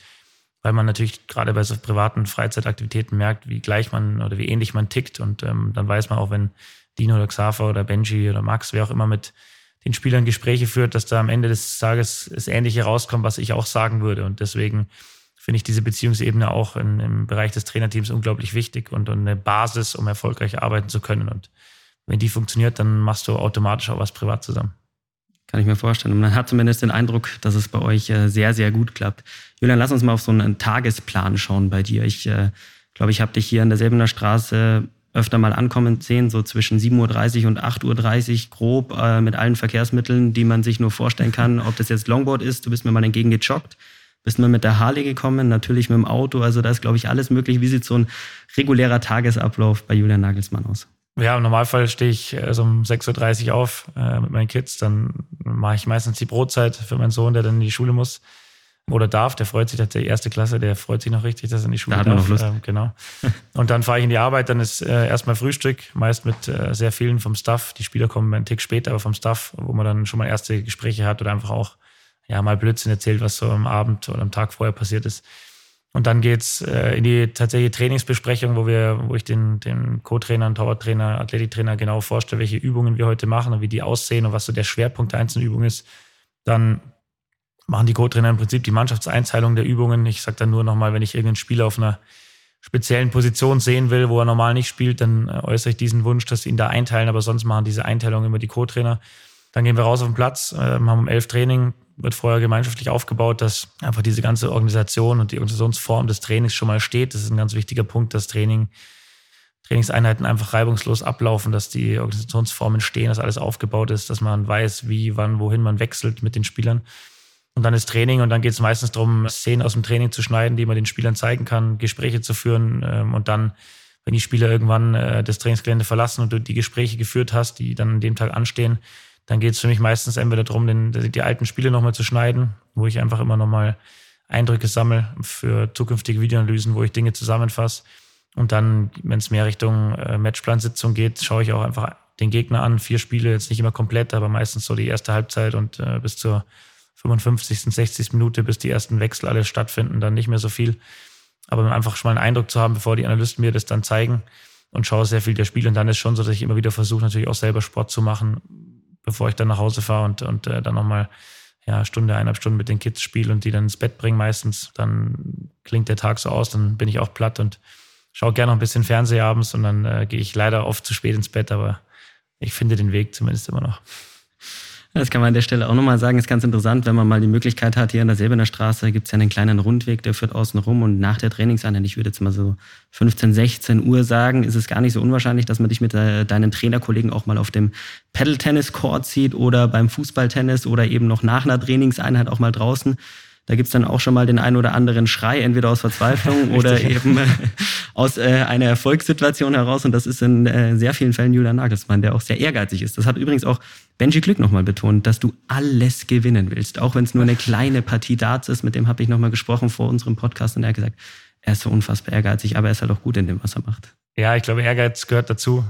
weil man natürlich gerade bei so privaten Freizeitaktivitäten merkt, wie gleich man oder wie ähnlich man tickt. Und ähm, dann weiß man auch, wenn Dino oder Xaver oder Benji oder Max, wer auch immer mit den Spielern Gespräche führt, dass da am Ende des Tages das Ähnliche rauskommt, was ich auch sagen würde. Und deswegen finde ich diese Beziehungsebene auch in, im Bereich des Trainerteams unglaublich wichtig und, und eine Basis, um erfolgreich arbeiten zu können. Und wenn die funktioniert, dann machst du automatisch auch was privat zusammen. Kann ich mir vorstellen. Und man hat zumindest den Eindruck, dass es bei euch äh, sehr, sehr gut klappt. Julian, lass uns mal auf so einen Tagesplan schauen bei dir. Ich äh, glaube, ich habe dich hier an der Selbener Straße öfter mal ankommen sehen, so zwischen 7.30 Uhr und 8.30 Uhr grob äh, mit allen Verkehrsmitteln, die man sich nur vorstellen kann. Ob das jetzt Longboard ist, du bist mir mal entgegengejoggt, bist mal mit der Harley gekommen, natürlich mit dem Auto. Also da ist, glaube ich, alles möglich. Wie sieht so regulärer Tagesablauf bei Julian Nagelsmann aus? Ja, im Normalfall stehe ich äh, so um 6.30 Uhr auf äh, mit meinen Kids. Dann mache ich meistens die Brotzeit für meinen Sohn, der dann in die Schule muss oder darf. Der freut sich, dass der erste Klasse, der freut sich noch richtig, dass er in die Schule da darf. Noch Lust. Ähm, genau. Und dann fahre ich in die Arbeit, dann ist äh, erstmal Frühstück, meist mit äh, sehr vielen vom Staff. Die Spieler kommen einen Tick später, aber vom Staff, wo man dann schon mal erste Gespräche hat oder einfach auch ja mal Blödsinn erzählt, was so am Abend oder am Tag vorher passiert ist. Und dann geht's äh, in die tatsächliche Trainingsbesprechung, wo wir, wo ich den, den Co-Trainer, Torwarttrainer, Athletiktrainer genau vorstelle, welche Übungen wir heute machen und wie die aussehen und was so der Schwerpunkt der einzelnen Übung ist. Dann machen die Co-Trainer im Prinzip die Mannschaftseinteilung der Übungen. Ich sage dann nur nochmal, wenn ich irgendeinen Spieler auf einer speziellen Position sehen will, wo er normal nicht spielt, dann äh, äußere ich diesen Wunsch, dass sie ihn da einteilen, aber sonst machen diese Einteilung immer die Co-Trainer. Dann gehen wir raus auf den Platz, äh, haben um elf Training, wird vorher gemeinschaftlich aufgebaut, dass einfach diese ganze Organisation und die Organisationsform des Trainings schon mal steht. Das ist ein ganz wichtiger Punkt, dass Training, Trainingseinheiten einfach reibungslos ablaufen, dass die Organisationsformen stehen, dass alles aufgebaut ist, dass man weiß, wie, wann, wohin man wechselt mit den Spielern. Und dann ist Training und dann geht es meistens darum, Szenen aus dem Training zu schneiden, die man den Spielern zeigen kann, Gespräche zu führen ähm, und dann, wenn die Spieler irgendwann äh, das Trainingsgelände verlassen und du die Gespräche geführt hast, die dann an dem Tag anstehen, dann geht es für mich meistens entweder darum, den, die alten Spiele nochmal zu schneiden, wo ich einfach immer nochmal Eindrücke sammle für zukünftige Videoanalysen, wo ich Dinge zusammenfasse. Und dann, wenn es mehr Richtung äh, Matchplansitzung geht, schaue ich auch einfach den Gegner an. Vier Spiele, jetzt nicht immer komplett, aber meistens so die erste Halbzeit und äh, bis zur 55., 60. Minute, bis die ersten Wechsel alle stattfinden, dann nicht mehr so viel. Aber einfach schon mal einen Eindruck zu haben, bevor die Analysten mir das dann zeigen und schaue sehr viel der Spiele. Und dann ist schon so, dass ich immer wieder versuche, natürlich auch selber Sport zu machen, bevor ich dann nach Hause fahre und, und äh, dann nochmal ja, Stunde, eineinhalb Stunden mit den Kids spiele und die dann ins Bett bringen meistens, dann klingt der Tag so aus, dann bin ich auch platt und schaue gerne noch ein bisschen Fernseher abends und dann äh, gehe ich leider oft zu spät ins Bett, aber ich finde den Weg zumindest immer noch. Das kann man an der Stelle auch nochmal sagen, ist ganz interessant, wenn man mal die Möglichkeit hat, hier in der Silberner Straße gibt es ja einen kleinen Rundweg, der führt außen rum und nach der Trainingseinheit, ich würde jetzt mal so 15, 16 Uhr sagen, ist es gar nicht so unwahrscheinlich, dass man dich mit äh, deinen Trainerkollegen auch mal auf dem Paddle-Tennis-Court sieht oder beim Fußballtennis oder eben noch nach einer Trainingseinheit auch mal draußen. Da gibt's dann auch schon mal den einen oder anderen Schrei, entweder aus Verzweiflung oder eben äh, aus äh, einer Erfolgssituation heraus. Und das ist in äh, sehr vielen Fällen Julian Nagelsmann, der auch sehr ehrgeizig ist. Das hat übrigens auch Benji Glück nochmal betont, dass du alles gewinnen willst, auch wenn es nur eine kleine Partie Darts ist. Mit dem habe ich nochmal gesprochen vor unserem Podcast und er hat gesagt, er ist so unfassbar ehrgeizig, aber er ist halt auch gut in dem, was er macht. Ja, ich glaube, Ehrgeiz gehört dazu.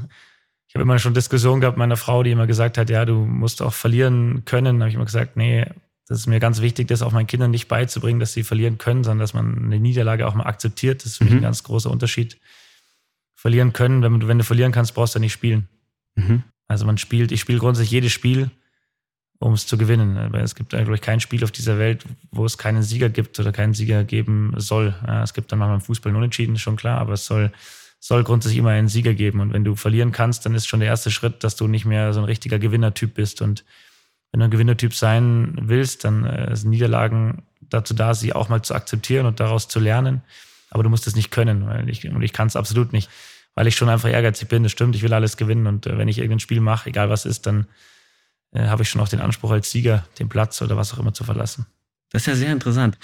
Ich habe immer schon Diskussionen gehabt mit meiner Frau, die immer gesagt hat, ja, du musst auch verlieren können. Da habe ich immer gesagt, nee, das ist mir ganz wichtig, das auch meinen Kindern nicht beizubringen, dass sie verlieren können, sondern dass man eine Niederlage auch mal akzeptiert. Das ist für mhm. mich ein ganz großer Unterschied. Verlieren können, wenn du, wenn du verlieren kannst, brauchst du nicht spielen. Mhm. Also man spielt, ich spiele grundsätzlich jedes Spiel, um es zu gewinnen. Weil es gibt eigentlich kein Spiel auf dieser Welt, wo es keinen Sieger gibt oder keinen Sieger geben soll. Es gibt dann manchmal im Fußball einen Unentschieden, schon klar, aber es soll, soll grundsätzlich immer einen Sieger geben. Und wenn du verlieren kannst, dann ist schon der erste Schritt, dass du nicht mehr so ein richtiger Gewinnertyp bist. Und wenn du ein Gewinnertyp sein willst, dann äh, sind Niederlagen dazu da, sie auch mal zu akzeptieren und daraus zu lernen. Aber du musst es nicht können, weil ich, und ich kann es absolut nicht, weil ich schon einfach ehrgeizig bin. Das stimmt, ich will alles gewinnen. Und äh, wenn ich irgendein Spiel mache, egal was ist, dann äh, habe ich schon auch den Anspruch als Sieger, den Platz oder was auch immer zu verlassen. Das ist ja sehr interessant.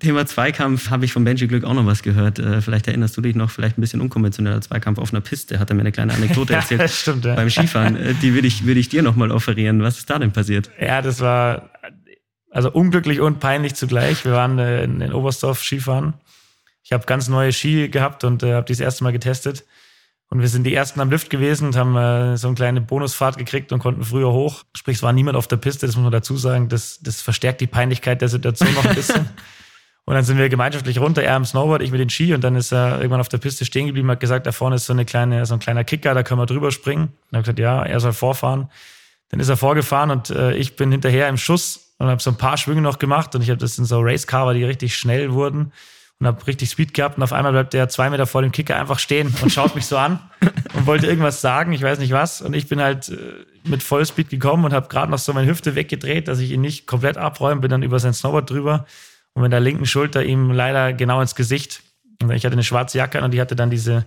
Thema Zweikampf habe ich von Benji Glück auch noch was gehört. Äh, vielleicht erinnerst du dich noch, vielleicht ein bisschen unkonventioneller Zweikampf auf einer Piste. Hat er mir eine kleine Anekdote erzählt ja, stimmt, ja. beim Skifahren. Äh, die würde ich, würde ich dir nochmal offerieren. Was ist da denn passiert? Ja, das war also unglücklich und peinlich zugleich. Wir waren äh, in Oberstdorf Skifahren. Ich habe ganz neue Ski gehabt und äh, habe die das erste Mal getestet. Und wir sind die ersten am Lift gewesen und haben äh, so eine kleine Bonusfahrt gekriegt und konnten früher hoch. Sprich, es war niemand auf der Piste, das muss man dazu sagen. Das, das verstärkt die Peinlichkeit der Situation noch ein bisschen. und dann sind wir gemeinschaftlich runter, er am Snowboard, ich mit den Ski und dann ist er irgendwann auf der Piste stehen geblieben, hat gesagt, da vorne ist so eine kleine, so ein kleiner Kicker, da können wir drüber springen. Und habe gesagt, ja, er soll vorfahren. Dann ist er vorgefahren und äh, ich bin hinterher im Schuss und habe so ein paar Schwünge noch gemacht und ich habe das in so Racecar, die richtig schnell wurden und habe richtig Speed gehabt und auf einmal bleibt der zwei Meter vor dem Kicker einfach stehen und schaut mich so an und wollte irgendwas sagen, ich weiß nicht was. Und ich bin halt äh, mit Vollspeed gekommen und habe gerade noch so meine Hüfte weggedreht, dass ich ihn nicht komplett abräume, bin dann über sein Snowboard drüber und mit der linken Schulter ihm leider genau ins Gesicht. Und ich hatte eine schwarze Jacke an und die hatte dann diese,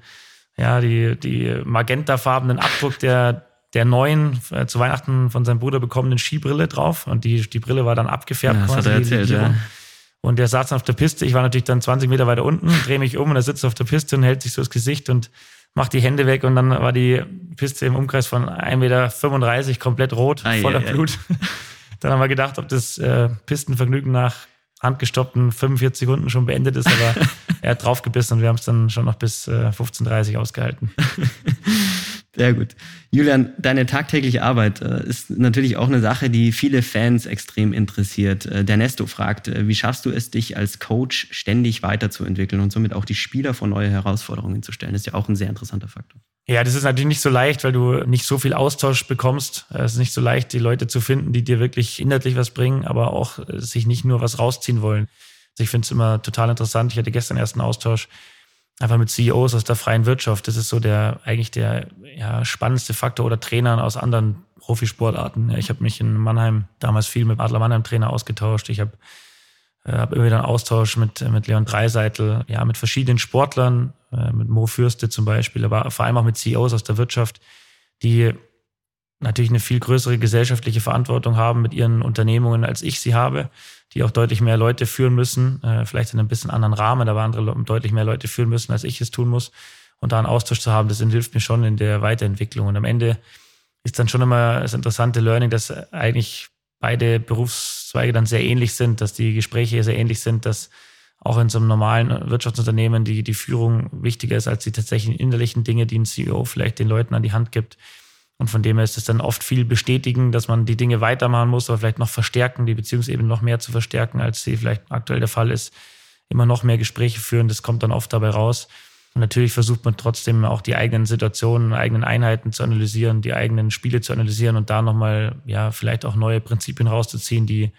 ja, die, die magentafarbenen Abdruck der, der neuen, äh, zu Weihnachten von seinem Bruder bekommenen Skibrille drauf. Und die, die Brille war dann abgefärbt. Ja, das hat er erzählt, ja. Und der saß dann auf der Piste. Ich war natürlich dann 20 Meter weiter unten, drehe mich um und er sitzt auf der Piste und hält sich so das Gesicht und macht die Hände weg. Und dann war die Piste im Umkreis von 1,35 Meter komplett rot, ei, voller ei, Blut. Ei. Dann haben wir gedacht, ob das äh, Pistenvergnügen nach handgestoppten 45 Sekunden schon beendet ist, aber er hat draufgebissen und wir haben es dann schon noch bis äh, 15.30 ausgehalten. Sehr gut. Julian, deine tagtägliche Arbeit äh, ist natürlich auch eine Sache, die viele Fans extrem interessiert. Äh, der Nesto fragt, äh, wie schaffst du es, dich als Coach ständig weiterzuentwickeln und somit auch die Spieler vor neue Herausforderungen zu stellen? Das ist ja auch ein sehr interessanter Faktor. Ja, das ist natürlich nicht so leicht, weil du nicht so viel Austausch bekommst. Es ist nicht so leicht, die Leute zu finden, die dir wirklich inhaltlich was bringen, aber auch sich nicht nur was rausziehen wollen. Also ich finde es immer total interessant. Ich hatte gestern erst einen Austausch einfach mit CEOs aus der freien Wirtschaft. Das ist so der eigentlich der ja, spannendste Faktor oder Trainern aus anderen Profisportarten. Ja, ich habe mich in Mannheim damals viel mit Adler Mannheim Trainer ausgetauscht. Ich habe äh, hab immer wieder einen Austausch mit, mit Leon Dreiseitel, ja, mit verschiedenen Sportlern, äh, mit Mo Fürste zum Beispiel, aber vor allem auch mit CEOs aus der Wirtschaft, die natürlich eine viel größere gesellschaftliche Verantwortung haben mit ihren Unternehmungen, als ich sie habe die auch deutlich mehr Leute führen müssen, äh, vielleicht in einem bisschen anderen Rahmen, aber andere deutlich mehr Leute führen müssen, als ich es tun muss. Und da einen Austausch zu haben, das hilft mir schon in der Weiterentwicklung. Und am Ende ist dann schon immer das interessante Learning, dass eigentlich beide Berufszweige dann sehr ähnlich sind, dass die Gespräche sehr ähnlich sind, dass auch in so einem normalen Wirtschaftsunternehmen die, die Führung wichtiger ist als die tatsächlichen innerlichen Dinge, die ein CEO vielleicht den Leuten an die Hand gibt. Und von dem her ist es dann oft viel bestätigen, dass man die Dinge weitermachen muss, aber vielleicht noch verstärken, die Beziehungsebene noch mehr zu verstärken, als sie vielleicht aktuell der Fall ist. Immer noch mehr Gespräche führen, das kommt dann oft dabei raus. Und natürlich versucht man trotzdem auch die eigenen Situationen, eigenen Einheiten zu analysieren, die eigenen Spiele zu analysieren und da nochmal, ja, vielleicht auch neue Prinzipien rauszuziehen, die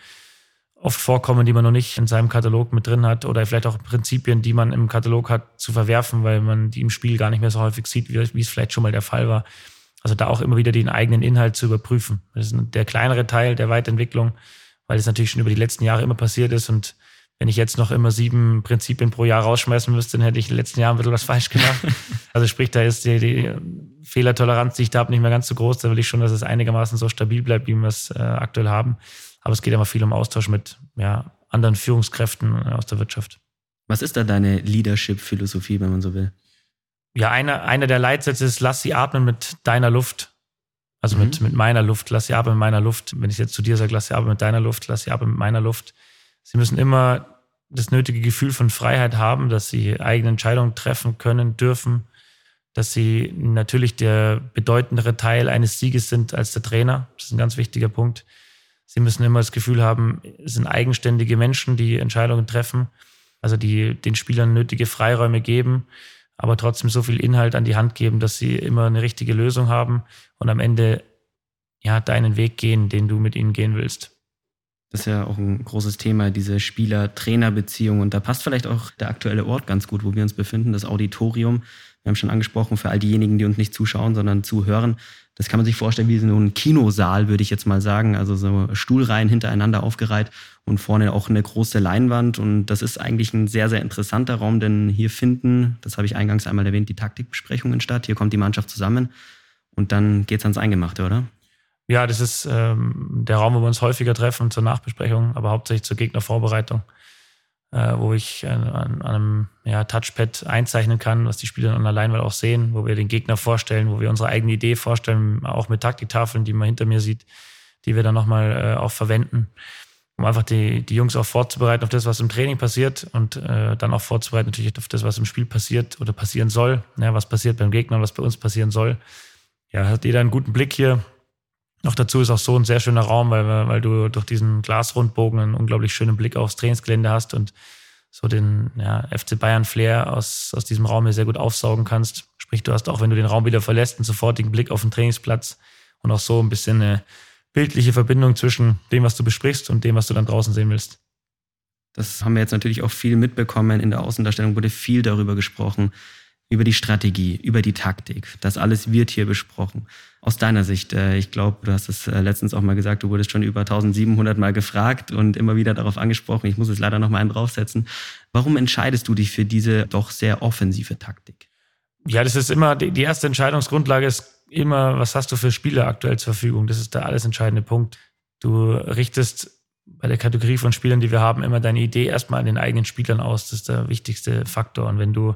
oft vorkommen, die man noch nicht in seinem Katalog mit drin hat oder vielleicht auch Prinzipien, die man im Katalog hat, zu verwerfen, weil man die im Spiel gar nicht mehr so häufig sieht, wie, wie es vielleicht schon mal der Fall war. Also da auch immer wieder den eigenen Inhalt zu überprüfen. Das ist der kleinere Teil der Weiterentwicklung, weil es natürlich schon über die letzten Jahre immer passiert ist und wenn ich jetzt noch immer sieben Prinzipien pro Jahr rausschmeißen müsste, dann hätte ich in den letzten Jahren ein bisschen was falsch gemacht. also sprich, da ist die, die Fehlertoleranz, die ich da habe, nicht mehr ganz so groß. Da will ich schon, dass es einigermaßen so stabil bleibt, wie wir es äh, aktuell haben. Aber es geht immer viel um Austausch mit ja, anderen Führungskräften aus der Wirtschaft. Was ist da deine Leadership-Philosophie, wenn man so will? Ja, einer, einer der Leitsätze ist, lass sie atmen mit deiner Luft. Also mhm. mit, mit meiner Luft, lass sie atmen mit meiner Luft. Wenn ich jetzt zu dir sage, lass sie atmen mit deiner Luft, lass sie atmen mit meiner Luft. Sie müssen immer das nötige Gefühl von Freiheit haben, dass sie eigene Entscheidungen treffen können, dürfen, dass sie natürlich der bedeutendere Teil eines Sieges sind als der Trainer. Das ist ein ganz wichtiger Punkt. Sie müssen immer das Gefühl haben, es sind eigenständige Menschen, die Entscheidungen treffen, also die den Spielern nötige Freiräume geben, aber trotzdem so viel Inhalt an die Hand geben, dass sie immer eine richtige Lösung haben und am Ende ja deinen Weg gehen, den du mit ihnen gehen willst. Das ist ja auch ein großes Thema, diese Spieler-Trainer-Beziehung. Und da passt vielleicht auch der aktuelle Ort ganz gut, wo wir uns befinden, das Auditorium. Wir haben schon angesprochen, für all diejenigen, die uns nicht zuschauen, sondern zuhören. Das kann man sich vorstellen wie so ein Kinosaal, würde ich jetzt mal sagen. Also so Stuhlreihen hintereinander aufgereiht und vorne auch eine große Leinwand. Und das ist eigentlich ein sehr, sehr interessanter Raum, denn hier finden, das habe ich eingangs einmal erwähnt, die Taktikbesprechungen statt. Hier kommt die Mannschaft zusammen und dann geht's ans Eingemachte, oder? Ja, das ist ähm, der Raum, wo wir uns häufiger treffen zur Nachbesprechung, aber hauptsächlich zur Gegnervorbereitung, äh, wo ich an, an einem ja, Touchpad einzeichnen kann, was die Spieler dann allein auch sehen, wo wir den Gegner vorstellen, wo wir unsere eigene Idee vorstellen, auch mit Taktiktafeln, die man hinter mir sieht, die wir dann nochmal äh, auch verwenden, um einfach die, die Jungs auch vorzubereiten auf das, was im Training passiert und äh, dann auch vorzubereiten natürlich auf das, was im Spiel passiert oder passieren soll, ja, was passiert beim Gegner und was bei uns passieren soll. Ja, hat jeder einen guten Blick hier noch dazu ist auch so ein sehr schöner Raum, weil, weil du durch diesen Glasrundbogen einen unglaublich schönen Blick aufs Trainingsgelände hast und so den ja, FC Bayern Flair aus, aus diesem Raum hier sehr gut aufsaugen kannst. Sprich, du hast auch, wenn du den Raum wieder verlässt, einen sofortigen Blick auf den Trainingsplatz und auch so ein bisschen eine bildliche Verbindung zwischen dem, was du besprichst und dem, was du dann draußen sehen willst. Das haben wir jetzt natürlich auch viel mitbekommen. In der Außendarstellung wurde viel darüber gesprochen, über die Strategie, über die Taktik. Das alles wird hier besprochen. Aus deiner Sicht, äh, ich glaube, du hast es äh, letztens auch mal gesagt, du wurdest schon über 1700 Mal gefragt und immer wieder darauf angesprochen. Ich muss jetzt leider noch mal einen draufsetzen. Warum entscheidest du dich für diese doch sehr offensive Taktik? Ja, das ist immer, die erste Entscheidungsgrundlage ist immer, was hast du für Spieler aktuell zur Verfügung? Das ist der alles entscheidende Punkt. Du richtest bei der Kategorie von Spielern, die wir haben, immer deine Idee erstmal an den eigenen Spielern aus. Das ist der wichtigste Faktor. Und wenn du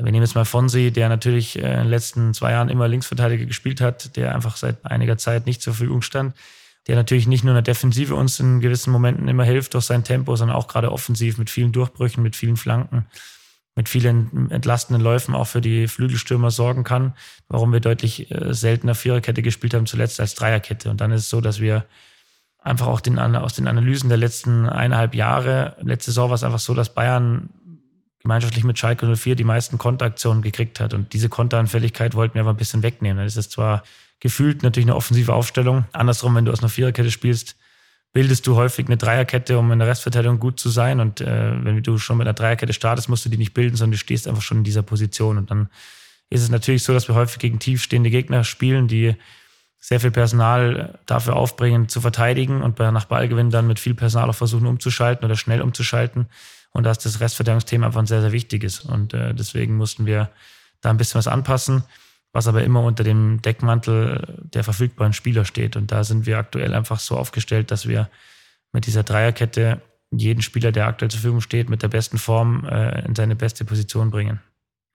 wir nehmen jetzt mal Fonsi, der natürlich äh, in den letzten zwei Jahren immer Linksverteidiger gespielt hat, der einfach seit einiger Zeit nicht zur Verfügung stand, der natürlich nicht nur in der Defensive uns in gewissen Momenten immer hilft durch sein Tempo, sondern auch gerade offensiv mit vielen Durchbrüchen, mit vielen Flanken, mit vielen entlastenden Läufen auch für die Flügelstürmer sorgen kann, warum wir deutlich äh, seltener Viererkette gespielt haben, zuletzt als Dreierkette. Und dann ist es so, dass wir einfach auch den, aus den Analysen der letzten eineinhalb Jahre, letzte Saison war es einfach so, dass Bayern gemeinschaftlich mit Schalke 04 die meisten Konteraktionen gekriegt hat. Und diese Konteranfälligkeit wollten wir aber ein bisschen wegnehmen. Dann ist es zwar gefühlt natürlich eine offensive Aufstellung. Andersrum, wenn du aus einer Viererkette spielst, bildest du häufig eine Dreierkette, um in der Restverteidigung gut zu sein. Und äh, wenn du schon mit einer Dreierkette startest, musst du die nicht bilden, sondern du stehst einfach schon in dieser Position. Und dann ist es natürlich so, dass wir häufig gegen tiefstehende Gegner spielen, die sehr viel Personal dafür aufbringen, zu verteidigen und nach Ballgewinn dann mit viel Personal auch versuchen umzuschalten oder schnell umzuschalten und dass das Restverteidigungsthema einfach ein sehr, sehr wichtiges. Und äh, deswegen mussten wir da ein bisschen was anpassen, was aber immer unter dem Deckmantel der verfügbaren Spieler steht. Und da sind wir aktuell einfach so aufgestellt, dass wir mit dieser Dreierkette jeden Spieler, der aktuell zur Verfügung steht, mit der besten Form äh, in seine beste Position bringen.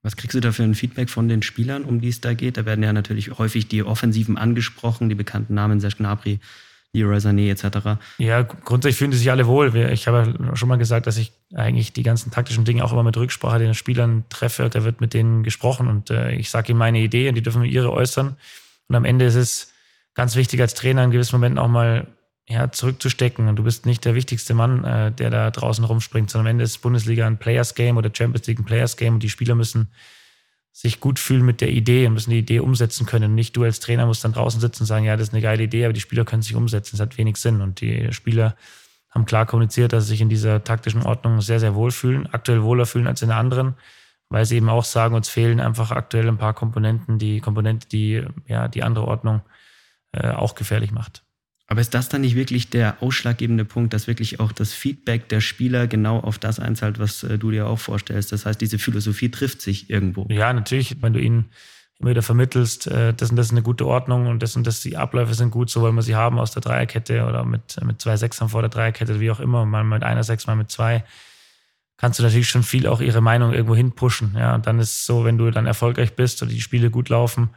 Was kriegst du da für ein Feedback von den Spielern, um die es da geht? Da werden ja natürlich häufig die Offensiven angesprochen, die bekannten Namen Serge Gnabry, Leroy etc. Ja, grundsätzlich fühlen sie sich alle wohl. Ich habe schon mal gesagt, dass ich eigentlich die ganzen taktischen Dinge auch immer mit Rücksprache den Spielern treffe. Da wird mit denen gesprochen und äh, ich sage ihnen meine Idee und die dürfen ihre äußern. Und am Ende ist es ganz wichtig als Trainer in gewissen Momenten auch mal ja, zurückzustecken. Und du bist nicht der wichtigste Mann, äh, der da draußen rumspringt, sondern am Ende ist Bundesliga ein Players Game oder Champions League ein Players Game und die Spieler müssen sich gut fühlen mit der Idee und müssen die Idee umsetzen können. Nicht du als Trainer musst dann draußen sitzen und sagen, ja, das ist eine geile Idee, aber die Spieler können sich umsetzen. Das hat wenig Sinn. Und die Spieler haben klar kommuniziert, dass sie sich in dieser taktischen Ordnung sehr, sehr wohl fühlen, aktuell wohler fühlen als in der anderen, weil sie eben auch sagen, uns fehlen einfach aktuell ein paar Komponenten, die Komponente, die ja die andere Ordnung äh, auch gefährlich macht. Aber ist das dann nicht wirklich der ausschlaggebende Punkt, dass wirklich auch das Feedback der Spieler genau auf das einzahlt, was äh, du dir auch vorstellst? Das heißt, diese Philosophie trifft sich irgendwo. Ja, natürlich, wenn du ihnen immer wieder vermittelst, äh, das und das ist eine gute Ordnung und das und das, die Abläufe sind gut, so wollen wir sie haben aus der Dreierkette oder mit, mit zwei Sechsern vor der Dreierkette, wie auch immer, mal mit einer Sechs, mal mit zwei, kannst du natürlich schon viel auch ihre Meinung irgendwo hinpushen. Ja, und dann ist es so, wenn du dann erfolgreich bist oder die Spiele gut laufen,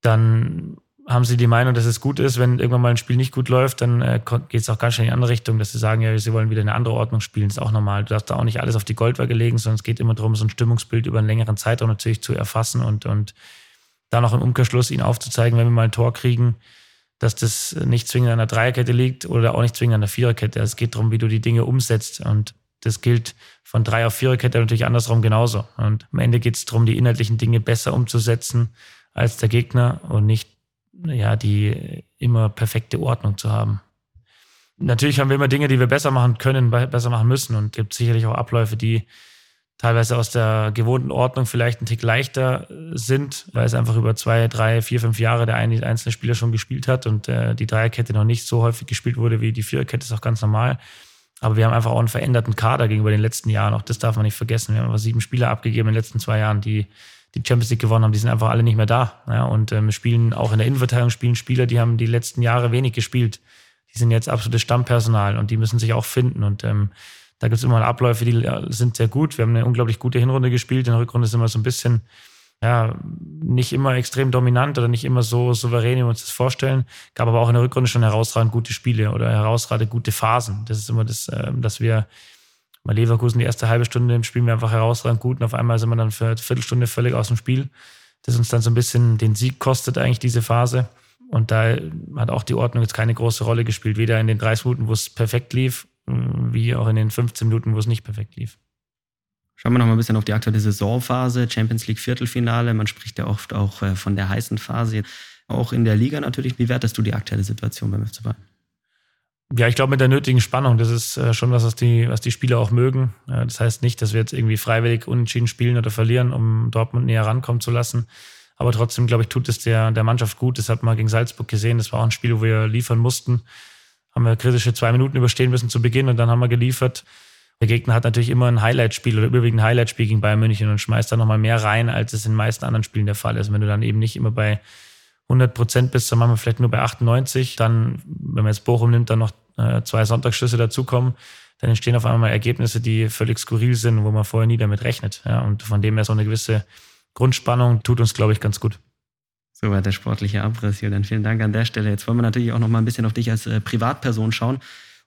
dann haben sie die Meinung, dass es gut ist. Wenn irgendwann mal ein Spiel nicht gut läuft, dann äh, geht es auch ganz schnell in die andere Richtung, dass sie sagen, ja, sie wollen wieder eine andere Ordnung spielen. Das ist auch normal. Du darfst da auch nicht alles auf die Goldwaage legen, sondern es geht immer darum, so ein Stimmungsbild über einen längeren Zeitraum natürlich zu erfassen und, und da noch im Umkehrschluss ihnen aufzuzeigen, wenn wir mal ein Tor kriegen, dass das nicht zwingend an der Dreierkette liegt oder auch nicht zwingend an der Viererkette. Es geht darum, wie du die Dinge umsetzt. Und das gilt von Drei- auf Viererkette natürlich andersrum genauso. Und am Ende geht es darum, die inhaltlichen Dinge besser umzusetzen als der Gegner und nicht ja, die immer perfekte Ordnung zu haben. Natürlich haben wir immer Dinge, die wir besser machen können, besser machen müssen und gibt sicherlich auch Abläufe, die teilweise aus der gewohnten Ordnung vielleicht ein Tick leichter sind, weil es einfach über zwei, drei, vier, fünf Jahre der einzelne Spieler schon gespielt hat und äh, die Dreierkette noch nicht so häufig gespielt wurde wie die Viererkette, ist auch ganz normal. Aber wir haben einfach auch einen veränderten Kader gegenüber den letzten Jahren. Auch das darf man nicht vergessen. Wir haben aber sieben Spieler abgegeben in den letzten zwei Jahren, die die Champions League gewonnen haben, die sind einfach alle nicht mehr da. Ja, und ähm, spielen auch in der Innenverteidigung spielen Spieler, die haben die letzten Jahre wenig gespielt. Die sind jetzt absolutes Stammpersonal und die müssen sich auch finden. Und ähm, da gibt es immer Abläufe, die sind sehr gut. Wir haben eine unglaublich gute Hinrunde gespielt. In der Rückrunde sind wir so ein bisschen, ja, nicht immer extrem dominant oder nicht immer so souverän, wie wir uns das vorstellen. Gab aber auch in der Rückrunde schon herausragend gute Spiele oder herausragend gute Phasen. Das ist immer das, äh, dass wir bei Leverkusen die erste halbe Stunde spielen wir einfach herausragend gut und auf einmal sind wir dann für eine Viertelstunde völlig aus dem Spiel. Das uns dann so ein bisschen den Sieg kostet, eigentlich diese Phase. Und da hat auch die Ordnung jetzt keine große Rolle gespielt, weder in den 30 Minuten, wo es perfekt lief, wie auch in den 15 Minuten, wo es nicht perfekt lief. Schauen wir noch mal ein bisschen auf die aktuelle Saisonphase, Champions League Viertelfinale. Man spricht ja oft auch äh, von der heißen Phase. Auch in der Liga natürlich. Wie wertest du die aktuelle Situation beim FC Bayern? Ja, ich glaube mit der nötigen Spannung. Das ist äh, schon was, was die, was die Spieler auch mögen. Äh, das heißt nicht, dass wir jetzt irgendwie freiwillig unentschieden spielen oder verlieren, um Dortmund näher rankommen zu lassen. Aber trotzdem, glaube ich, tut es der, der Mannschaft gut. Das hat man gegen Salzburg gesehen. Das war auch ein Spiel, wo wir liefern mussten. Haben wir kritische zwei Minuten überstehen müssen zu Beginn und dann haben wir geliefert. Der Gegner hat natürlich immer ein Highlight-Spiel oder überwiegend ein Highlight-Spiel gegen Bayern München und schmeißt da nochmal mehr rein, als es in den meisten anderen Spielen der Fall ist. Wenn du dann eben nicht immer bei 100 Prozent bist, dann machen wir vielleicht nur bei 98. Dann, wenn man jetzt Bochum nimmt, dann noch äh, zwei Sonntagsschüsse dazukommen, dann entstehen auf einmal Ergebnisse, die völlig skurril sind, wo man vorher nie damit rechnet. Ja, und von dem her so eine gewisse Grundspannung tut uns, glaube ich, ganz gut. Soweit der sportliche Abriss, Julian. Vielen Dank an der Stelle. Jetzt wollen wir natürlich auch noch mal ein bisschen auf dich als äh, Privatperson schauen.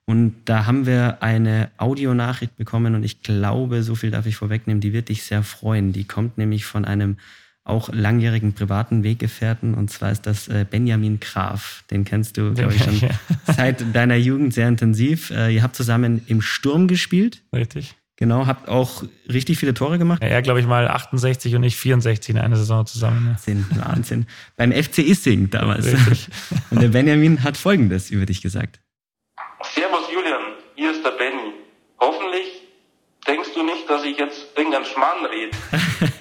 Und da haben wir eine Audionachricht bekommen und ich glaube, so viel darf ich vorwegnehmen, die wird dich sehr freuen. Die kommt nämlich von einem auch langjährigen privaten Weggefährten. Und zwar ist das äh, Benjamin Graf. Den kennst du, glaube ich, schon ja. seit deiner Jugend sehr intensiv. Äh, ihr habt zusammen im Sturm gespielt. Richtig. Genau, habt auch richtig viele Tore gemacht. Ja, er, glaube ich, mal 68 und ich 64 in einer Saison zusammen. Wahnsinn, ja. Wahnsinn. Beim FC Issing damals. Richtig. Und der Benjamin hat Folgendes über dich gesagt. Servus Julian, hier ist der Benny. Hoffentlich denkst du nicht, dass ich jetzt irgendeinen Schmarrn rede.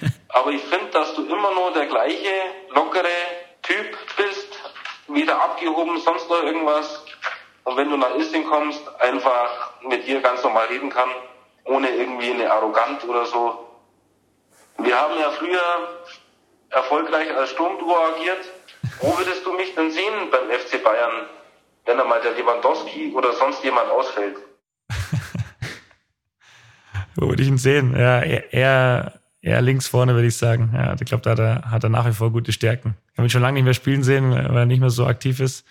Aber ich finde, dass du immer nur der gleiche, lockere Typ bist, weder abgehoben, sonst noch irgendwas. Und wenn du nach Issing kommst, einfach mit dir ganz normal reden kann, ohne irgendwie eine Arroganz oder so. Wir haben ja früher erfolgreich als Sturmduo agiert. Wo würdest du mich denn sehen beim FC Bayern, wenn da mal der Lewandowski oder sonst jemand ausfällt? Wo würde ich ihn sehen? Ja, er, er eher links vorne, würde ich sagen. Ja, ich glaube, da hat er, hat er nach wie vor gute Stärken. Ich habe ihn schon lange nicht mehr spielen sehen, weil er nicht mehr so aktiv ist.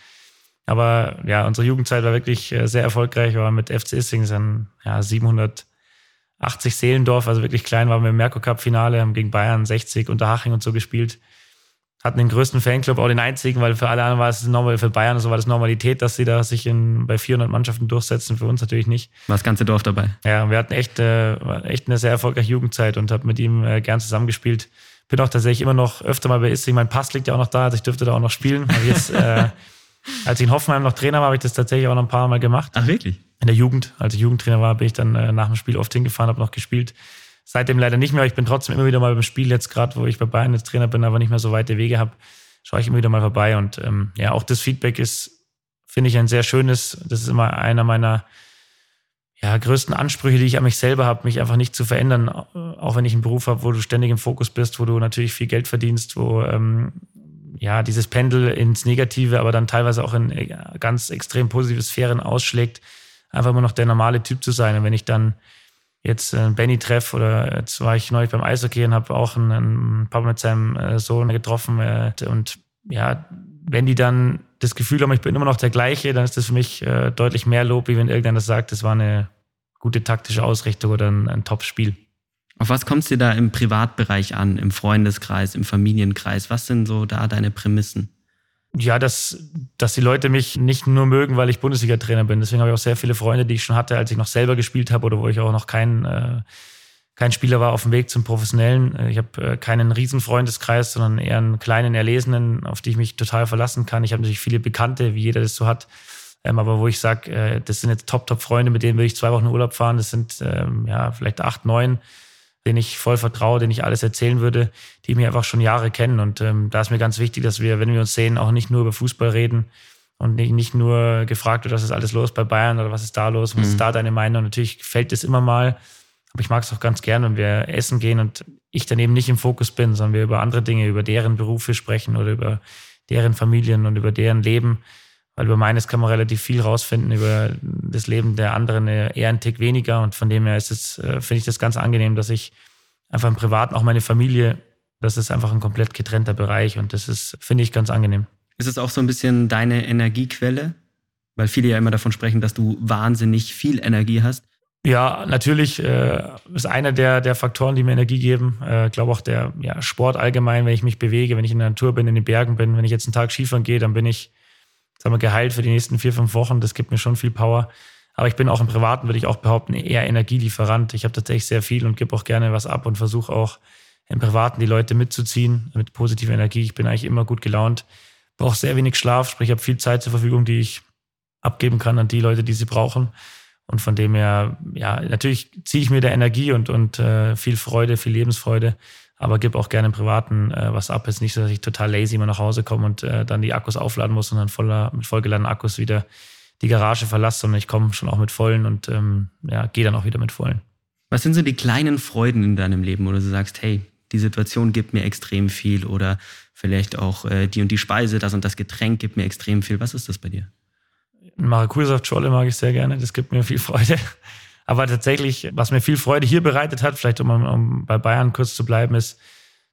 Aber ja, unsere Jugendzeit war wirklich äh, sehr erfolgreich. Wir waren mit FC Issing dann ja, 780 Seelendorf, also wirklich klein, waren wir im Merkur Cup Finale, haben gegen Bayern 60 unter Haching und so gespielt hatten den größten Fanclub, auch den einzigen, weil für alle anderen war es normal, für Bayern so war das Normalität, dass sie da sich in, bei 400 Mannschaften durchsetzen, für uns natürlich nicht. War das ganze Dorf dabei? Ja, wir hatten echt, äh, echt eine sehr erfolgreiche Jugendzeit und habe mit ihm äh, gern zusammengespielt. Bin auch tatsächlich immer noch öfter mal bei Issing. Mein Pass liegt ja auch noch da, also ich dürfte da auch noch spielen. Jetzt, äh, als ich in Hoffenheim noch Trainer war, habe ich das tatsächlich auch noch ein paar Mal gemacht. Ach wirklich? In der Jugend, als ich Jugendtrainer war, bin ich dann äh, nach dem Spiel oft hingefahren, habe noch gespielt seitdem leider nicht mehr. Ich bin trotzdem immer wieder mal beim Spiel jetzt gerade, wo ich bei Bayern jetzt Trainer bin, aber nicht mehr so weite Wege habe, schaue ich immer wieder mal vorbei. Und ähm, ja, auch das Feedback ist, finde ich, ein sehr schönes. Das ist immer einer meiner ja, größten Ansprüche, die ich an mich selber habe, mich einfach nicht zu verändern, auch wenn ich einen Beruf habe, wo du ständig im Fokus bist, wo du natürlich viel Geld verdienst, wo ähm, ja dieses Pendel ins Negative, aber dann teilweise auch in äh, ganz extrem positive Sphären ausschlägt, einfach immer noch der normale Typ zu sein. Und wenn ich dann jetzt äh, Benny treffe oder jetzt war ich neulich beim Eishockey und habe auch einen, einen Papa mit seinem äh, Sohn getroffen äh, und ja, wenn die dann das Gefühl haben, ich bin immer noch der gleiche, dann ist das für mich äh, deutlich mehr Lob, wie wenn irgendeiner sagt, das war eine gute taktische Ausrichtung oder ein, ein Top-Spiel. Auf was kommt es dir da im Privatbereich an, im Freundeskreis, im Familienkreis? Was sind so da deine Prämissen? Ja, dass, dass die Leute mich nicht nur mögen, weil ich Bundesliga-Trainer bin. Deswegen habe ich auch sehr viele Freunde, die ich schon hatte, als ich noch selber gespielt habe oder wo ich auch noch kein, äh, kein Spieler war auf dem Weg zum Professionellen. Ich habe äh, keinen riesen Freundeskreis, sondern eher einen kleinen Erlesenen, auf die ich mich total verlassen kann. Ich habe natürlich viele Bekannte, wie jeder das so hat. Ähm, aber wo ich sage, äh, das sind jetzt Top-Top-Freunde, mit denen will ich zwei Wochen Urlaub fahren. Das sind ähm, ja vielleicht acht, neun den ich voll vertraue, den ich alles erzählen würde, die mich einfach schon Jahre kennen. Und ähm, da ist mir ganz wichtig, dass wir, wenn wir uns sehen, auch nicht nur über Fußball reden und nicht, nicht nur gefragt wird, was ist alles los bei Bayern oder was ist da los, was mhm. ist da deine Meinung. Natürlich fällt das immer mal, aber ich mag es auch ganz gern, wenn wir essen gehen und ich dann eben nicht im Fokus bin, sondern wir über andere Dinge, über deren Berufe sprechen oder über deren Familien und über deren Leben. Weil über meines kann man relativ viel rausfinden, über das Leben der anderen eher einen Tick weniger. Und von dem her ist es, äh, finde ich das ganz angenehm, dass ich einfach im Privaten auch meine Familie, das ist einfach ein komplett getrennter Bereich und das ist, finde ich, ganz angenehm. Ist es auch so ein bisschen deine Energiequelle? Weil viele ja immer davon sprechen, dass du wahnsinnig viel Energie hast. Ja, natürlich äh, ist einer der, der Faktoren, die mir Energie geben. Ich äh, glaube auch der ja, Sport allgemein, wenn ich mich bewege, wenn ich in der Natur bin, in den Bergen bin, wenn ich jetzt einen Tag Skifahren gehe, dann bin ich sagen wir, geheilt für die nächsten vier, fünf Wochen. Das gibt mir schon viel Power. Aber ich bin auch im Privaten, würde ich auch behaupten, eher Energielieferant. Ich habe tatsächlich sehr viel und gebe auch gerne was ab und versuche auch im Privaten die Leute mitzuziehen mit positiver Energie. Ich bin eigentlich immer gut gelaunt, brauche sehr wenig Schlaf, sprich, ich habe viel Zeit zur Verfügung, die ich abgeben kann an die Leute, die sie brauchen. Und von dem her, ja, natürlich ziehe ich mir da Energie und, und äh, viel Freude, viel Lebensfreude aber gebe auch gerne im Privaten äh, was ab. Jetzt nicht so, dass ich total lazy immer nach Hause komme und äh, dann die Akkus aufladen muss und dann voller, mit vollgeladenen Akkus wieder die Garage verlasse, sondern ich komme schon auch mit vollen und ähm, ja, gehe dann auch wieder mit vollen. Was sind so die kleinen Freuden in deinem Leben, wo du sagst, hey, die Situation gibt mir extrem viel oder vielleicht auch äh, die und die Speise, das und das Getränk gibt mir extrem viel. Was ist das bei dir? Maracuja-Saft-Scholle mag ich sehr gerne, das gibt mir viel Freude. Aber tatsächlich, was mir viel Freude hier bereitet hat, vielleicht um, um bei Bayern kurz zu bleiben, ist,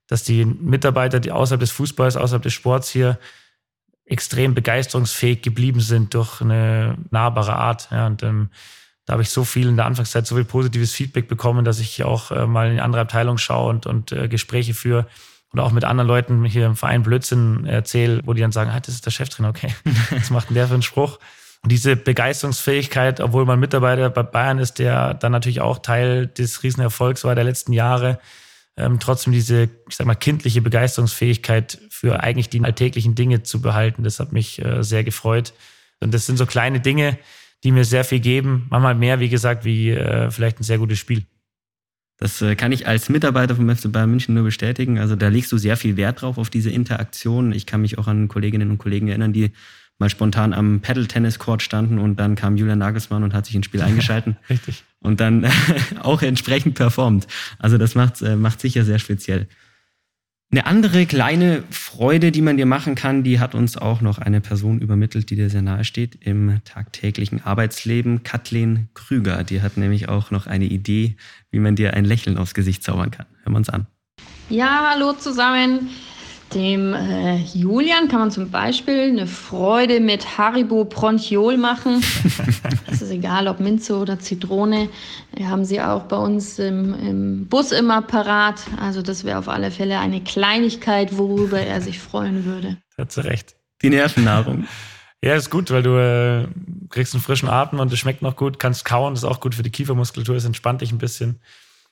dass die Mitarbeiter, die außerhalb des Fußballs, außerhalb des Sports hier extrem begeisterungsfähig geblieben sind durch eine nahbare Art. Ja, und ähm, da habe ich so viel in der Anfangszeit, so viel positives Feedback bekommen, dass ich auch äh, mal in andere Abteilung schaue und, und äh, Gespräche führe oder auch mit anderen Leuten hier im Verein Blödsinn erzähle, wo die dann sagen, ah, das ist der Cheftrainer, okay, was macht denn der für einen Spruch? Diese Begeisterungsfähigkeit, obwohl man Mitarbeiter bei Bayern ist, der dann natürlich auch Teil des Riesenerfolgs war der letzten Jahre, ähm, trotzdem diese, ich sag mal, kindliche Begeisterungsfähigkeit für eigentlich die alltäglichen Dinge zu behalten, das hat mich äh, sehr gefreut. Und das sind so kleine Dinge, die mir sehr viel geben. Manchmal mehr, wie gesagt, wie äh, vielleicht ein sehr gutes Spiel. Das äh, kann ich als Mitarbeiter vom FC Bayern München nur bestätigen. Also da legst du sehr viel Wert drauf, auf diese Interaktion. Ich kann mich auch an Kolleginnen und Kollegen erinnern, die mal spontan am Paddle-Tennis-Court standen und dann kam Julian Nagelsmann und hat sich ins Spiel eingeschalten. Richtig. Und dann auch entsprechend performt. Also das macht, äh, macht sicher sehr speziell. Eine andere kleine Freude, die man dir machen kann, die hat uns auch noch eine Person übermittelt, die dir sehr nahe steht im tagtäglichen Arbeitsleben. Kathleen Krüger, die hat nämlich auch noch eine Idee, wie man dir ein Lächeln aufs Gesicht zaubern kann. Hören wir uns an. Ja, hallo zusammen. Dem äh, Julian kann man zum Beispiel eine Freude mit Haribo Bronchiol machen. Es ist egal, ob Minze oder Zitrone. Wir haben sie auch bei uns im, im Bus immer parat. Also das wäre auf alle Fälle eine Kleinigkeit, worüber er sich freuen würde. Hat sie recht. Die Nervennahrung. Ja, ist gut, weil du äh, kriegst einen frischen Atem und es schmeckt noch gut, kannst kauen, das ist auch gut für die Kiefermuskulatur, es entspannt dich ein bisschen.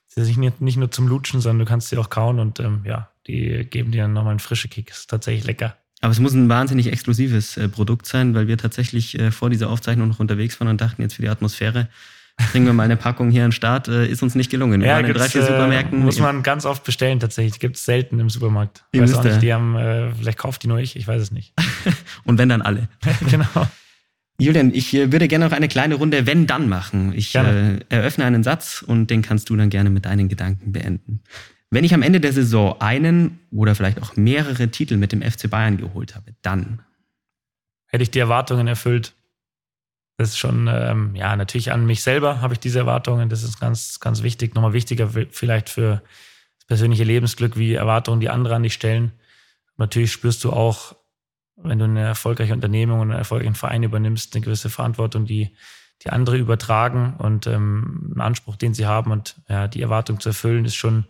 Es ist nicht, nicht nur zum Lutschen, sondern du kannst sie auch kauen und ähm, ja, die geben dir nochmal einen frischen Kick. Ist tatsächlich lecker. Aber es muss ein wahnsinnig exklusives äh, Produkt sein, weil wir tatsächlich äh, vor dieser Aufzeichnung noch unterwegs waren und dachten, jetzt für die Atmosphäre bringen wir mal eine Packung hier an den Start, äh, ist uns nicht gelungen. Ja, in drei, vier äh, Supermärkten. Muss man ganz oft bestellen tatsächlich. Gibt es selten im Supermarkt. Ich weiß auch nicht, die haben, äh, vielleicht kauft die nur ich, ich weiß es nicht. Und wenn dann alle. genau. Julian, ich äh, würde gerne noch eine kleine Runde Wenn-Dann machen. Ich eröffne einen Satz und den kannst du dann gerne mit deinen Gedanken beenden. Wenn ich am Ende der Saison einen oder vielleicht auch mehrere Titel mit dem FC Bayern geholt habe, dann hätte ich die Erwartungen erfüllt. Das ist schon, ähm, ja, natürlich an mich selber habe ich diese Erwartungen. Das ist ganz, ganz wichtig. Nochmal wichtiger vielleicht für das persönliche Lebensglück, wie Erwartungen, die andere an dich stellen. Natürlich spürst du auch wenn du eine erfolgreiche Unternehmung und einen erfolgreichen Verein übernimmst, eine gewisse Verantwortung, die, die andere übertragen und ähm, einen Anspruch, den sie haben und ja, die Erwartung zu erfüllen, ist schon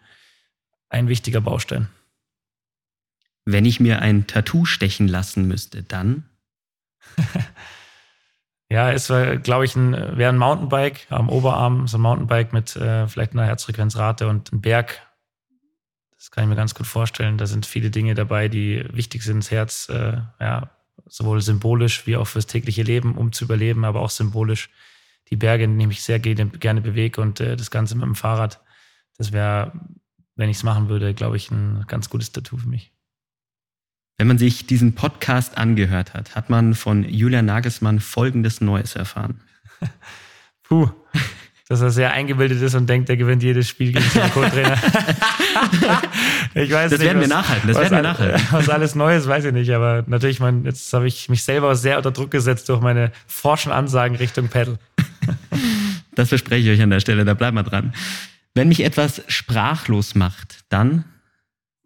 ein wichtiger Baustein. Wenn ich mir ein Tattoo stechen lassen müsste, dann? ja, es war, glaube ich, ein, wäre ein Mountainbike am Oberarm, so ein Mountainbike mit äh, vielleicht einer Herzfrequenzrate und ein Berg das kann ich mir ganz gut vorstellen. Da sind viele Dinge dabei, die wichtig sind, das Herz, äh, ja, sowohl symbolisch wie auch fürs tägliche Leben, um zu überleben, aber auch symbolisch. Die Berge, in denen ich sehr gerne bewege und äh, das Ganze mit dem Fahrrad. Das wäre, wenn ich es machen würde, glaube ich, ein ganz gutes Tattoo für mich. Wenn man sich diesen Podcast angehört hat, hat man von Julian Nagelsmann Folgendes Neues erfahren. Puh dass er sehr eingebildet ist und denkt, er gewinnt jedes Spiel gegen seinen Co-Trainer. ich weiß das nicht, werden was, wir nachhalten. Das werden wir nachhalten. Was alles Neues weiß ich nicht, aber natürlich, mein, jetzt habe ich mich selber sehr unter Druck gesetzt durch meine forschen Ansagen Richtung Pedal. das verspreche ich euch an der Stelle, da bleiben wir dran. Wenn mich etwas sprachlos macht, dann?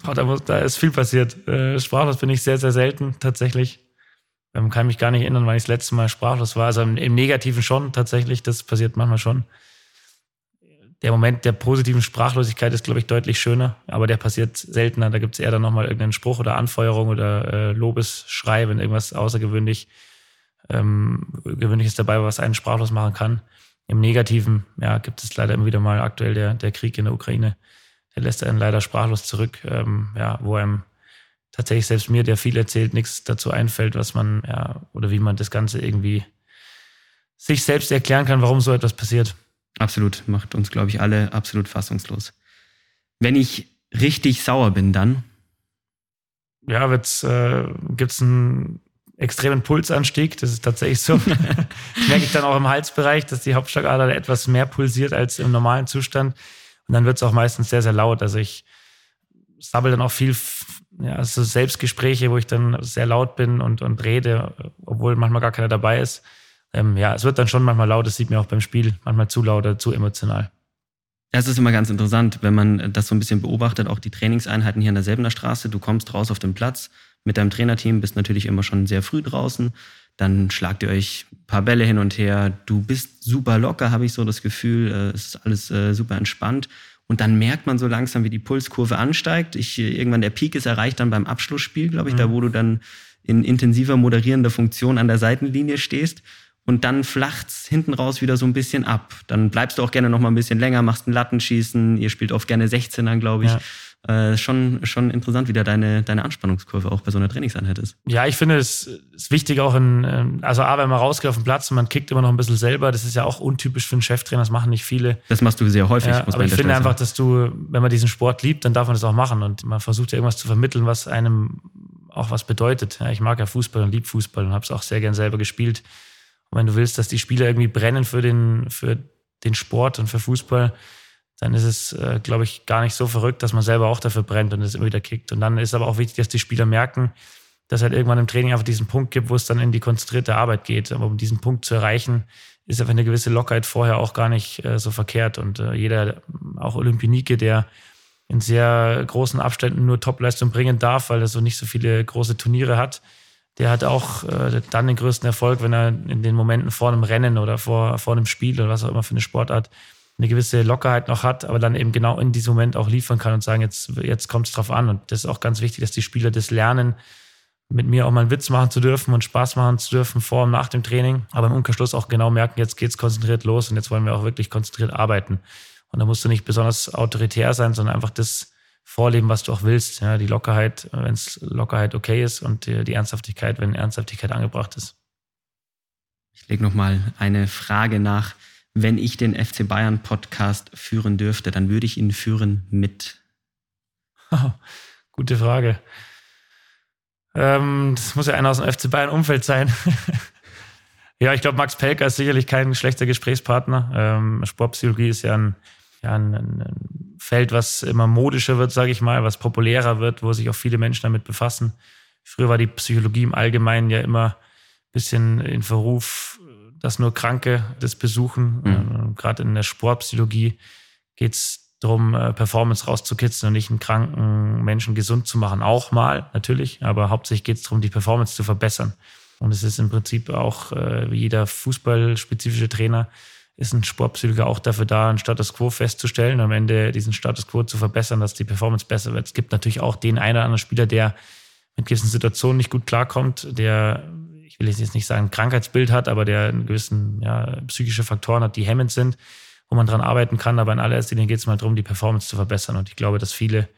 Oh, da, muss, da ist viel passiert. Äh, sprachlos bin ich sehr, sehr selten tatsächlich. Ähm, kann mich gar nicht erinnern, wann ich das letzte Mal sprachlos war. Also im, im Negativen schon tatsächlich, das passiert manchmal schon der Moment der positiven Sprachlosigkeit ist, glaube ich, deutlich schöner, aber der passiert seltener. Da gibt es eher dann nochmal irgendeinen Spruch oder Anfeuerung oder äh, Lobesschrei, wenn irgendwas außergewöhnlich ähm, Gewöhnliches dabei was einen sprachlos machen kann. Im Negativen, ja, gibt es leider immer wieder mal aktuell der, der Krieg in der Ukraine. Der lässt einen leider sprachlos zurück, ähm, ja, wo einem tatsächlich selbst mir, der viel erzählt, nichts dazu einfällt, was man, ja, oder wie man das Ganze irgendwie sich selbst erklären kann, warum so etwas passiert. Absolut, macht uns, glaube ich, alle absolut fassungslos. Wenn ich richtig sauer bin, dann? Ja, äh, gibt es einen extremen Pulsanstieg. Das ist tatsächlich so. das merke ich dann auch im Halsbereich, dass die Hauptschlagader etwas mehr pulsiert als im normalen Zustand. Und dann wird es auch meistens sehr, sehr laut. Also ich sabbel dann auch viel, ja, also Selbstgespräche, wo ich dann sehr laut bin und, und rede, obwohl manchmal gar keiner dabei ist ähm, ja, es wird dann schon manchmal laut, das sieht man auch beim Spiel, manchmal zu laut oder zu emotional. Ja, es ist immer ganz interessant, wenn man das so ein bisschen beobachtet, auch die Trainingseinheiten hier an der Selbener Straße. Du kommst raus auf den Platz mit deinem Trainerteam, bist natürlich immer schon sehr früh draußen. Dann schlagt ihr euch ein paar Bälle hin und her. Du bist super locker, habe ich so das Gefühl. Äh, es ist alles äh, super entspannt. Und dann merkt man so langsam, wie die Pulskurve ansteigt. Ich, äh, irgendwann der Peak ist erreicht dann beim Abschlussspiel, glaube ich, mhm. da wo du dann in intensiver moderierender Funktion an der Seitenlinie stehst und dann flacht's hinten raus wieder so ein bisschen ab. Dann bleibst du auch gerne noch mal ein bisschen länger, machst ein Lattenschießen. Ihr spielt oft gerne 16ern, glaube ich. Ja. Äh, schon, schon interessant, wie da deine, deine Anspannungskurve auch bei so einer Trainingseinheit ist. Ja, ich finde, es ist wichtig auch in, ähm, also A, wenn man rausgeht auf den Platz und man kickt immer noch ein bisschen selber, das ist ja auch untypisch für einen Cheftrainer, das machen nicht viele. Das machst du sehr häufig, ja, muss man Aber ich finde einfach, dass du, wenn man diesen Sport liebt, dann darf man das auch machen und man versucht ja irgendwas zu vermitteln, was einem auch was bedeutet. Ja, ich mag ja Fußball und lieb Fußball und habe es auch sehr gern selber gespielt. Und wenn du willst, dass die Spieler irgendwie brennen für den, für den Sport und für Fußball, dann ist es, äh, glaube ich, gar nicht so verrückt, dass man selber auch dafür brennt und es immer wieder kickt. Und dann ist aber auch wichtig, dass die Spieler merken, dass halt irgendwann im Training einfach diesen Punkt gibt, wo es dann in die konzentrierte Arbeit geht. Aber um diesen Punkt zu erreichen, ist einfach eine gewisse Lockerheit vorher auch gar nicht äh, so verkehrt. Und äh, jeder, auch Olympionike, der in sehr großen Abständen nur Topleistung bringen darf, weil er so nicht so viele große Turniere hat, der hat auch äh, dann den größten Erfolg, wenn er in den Momenten vor einem Rennen oder vor, vor einem Spiel oder was auch immer für eine Sportart eine gewisse Lockerheit noch hat, aber dann eben genau in diesem Moment auch liefern kann und sagen, jetzt, jetzt kommt es drauf an. Und das ist auch ganz wichtig, dass die Spieler das lernen, mit mir auch mal einen Witz machen zu dürfen und Spaß machen zu dürfen vor und nach dem Training, aber im Umkehrschluss auch genau merken, jetzt geht's konzentriert los und jetzt wollen wir auch wirklich konzentriert arbeiten. Und da musst du nicht besonders autoritär sein, sondern einfach das vorleben, was du auch willst. Ja, die Lockerheit, wenn es Lockerheit okay ist und die, die Ernsthaftigkeit, wenn Ernsthaftigkeit angebracht ist. Ich lege noch mal eine Frage nach. Wenn ich den FC Bayern Podcast führen dürfte, dann würde ich ihn führen mit. Gute Frage. Ähm, das muss ja einer aus dem FC Bayern Umfeld sein. ja, ich glaube, Max Pelker ist sicherlich kein schlechter Gesprächspartner. Ähm, Sportpsychologie ist ja ein, ja ein, ein Feld, was immer modischer wird, sage ich mal, was populärer wird, wo sich auch viele Menschen damit befassen. Früher war die Psychologie im Allgemeinen ja immer ein bisschen in Verruf, dass nur Kranke das besuchen. Mhm. Äh, Gerade in der Sportpsychologie geht es darum, äh, Performance rauszukitzeln und nicht einen kranken Menschen gesund zu machen. Auch mal, natürlich, aber hauptsächlich geht es darum, die Performance zu verbessern. Und es ist im Prinzip auch, äh, wie jeder fußballspezifische Trainer, ist ein Sportpsychologe auch dafür da, einen Status quo festzustellen, am Ende diesen Status quo zu verbessern, dass die Performance besser wird. Es gibt natürlich auch den einen oder anderen Spieler, der mit gewissen Situationen nicht gut klarkommt, der, ich will jetzt nicht sagen, ein Krankheitsbild hat, aber der einen gewissen ja, psychische Faktoren hat, die hemmend sind, wo man dran arbeiten kann. Aber in allererster Linie geht es mal darum, die Performance zu verbessern. Und ich glaube, dass viele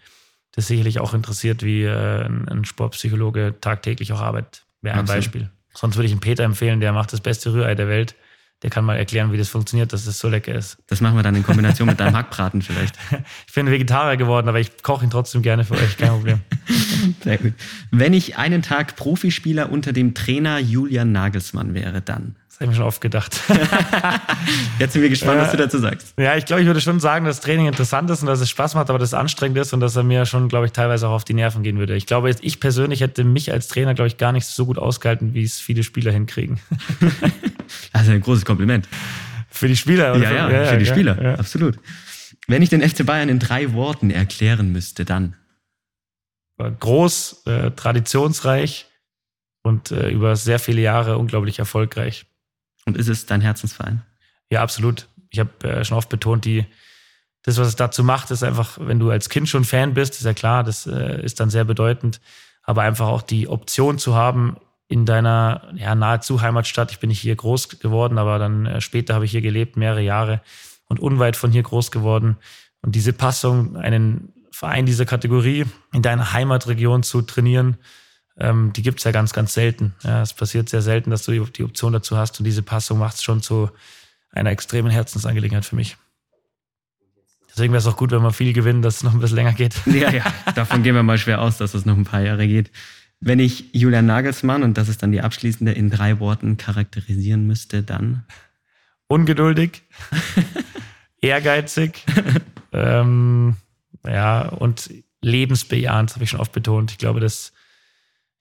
das sicherlich auch interessiert, wie äh, ein Sportpsychologe tagtäglich auch arbeitet. Wäre ein Absolut. Beispiel. Sonst würde ich einen Peter empfehlen, der macht das beste Rührei der Welt der kann mal erklären, wie das funktioniert, dass das so lecker ist. Das machen wir dann in Kombination mit deinem Hackbraten vielleicht. Ich bin Vegetarier geworden, aber ich koche ihn trotzdem gerne für euch, kein Problem. Sehr gut. Wenn ich einen Tag Profispieler unter dem Trainer Julian Nagelsmann wäre, dann? Habe ich mir schon oft gedacht. Jetzt sind wir gespannt, was du dazu sagst. Ja, ich glaube, ich würde schon sagen, dass Training interessant ist und dass es Spaß macht, aber dass es anstrengend ist und dass er mir schon, glaube ich, teilweise auch auf die Nerven gehen würde. Ich glaube, jetzt ich persönlich hätte mich als Trainer, glaube ich, gar nicht so gut ausgehalten, wie es viele Spieler hinkriegen. Also ein großes Kompliment. Für die Spieler, oder? Ja, ja, ja für die Spieler, ja. absolut. Wenn ich den FC Bayern in drei Worten erklären müsste, dann? Groß, äh, traditionsreich und äh, über sehr viele Jahre unglaublich erfolgreich. Und ist es dein Herzensverein? Ja, absolut. Ich habe äh, schon oft betont, die, das, was es dazu macht, ist einfach, wenn du als Kind schon Fan bist, ist ja klar, das äh, ist dann sehr bedeutend. Aber einfach auch die Option zu haben, in deiner ja, nahezu Heimatstadt. Ich bin nicht hier groß geworden, aber dann äh, später habe ich hier gelebt, mehrere Jahre und unweit von hier groß geworden. Und diese Passung, einen Verein dieser Kategorie in deiner Heimatregion zu trainieren, ähm, die gibt es ja ganz, ganz selten. Ja, es passiert sehr selten, dass du die, die Option dazu hast. Und diese Passung macht es schon zu einer extremen Herzensangelegenheit für mich. Deswegen wäre es auch gut, wenn wir viel gewinnen, dass es noch ein bisschen länger geht. Ja, ja, davon gehen wir mal schwer aus, dass es noch ein paar Jahre geht. Wenn ich Julian Nagelsmann, und das ist dann die abschließende, in drei Worten charakterisieren müsste, dann? Ungeduldig, ehrgeizig, ähm, ja, und lebensbejahend, habe ich schon oft betont. Ich glaube, dass,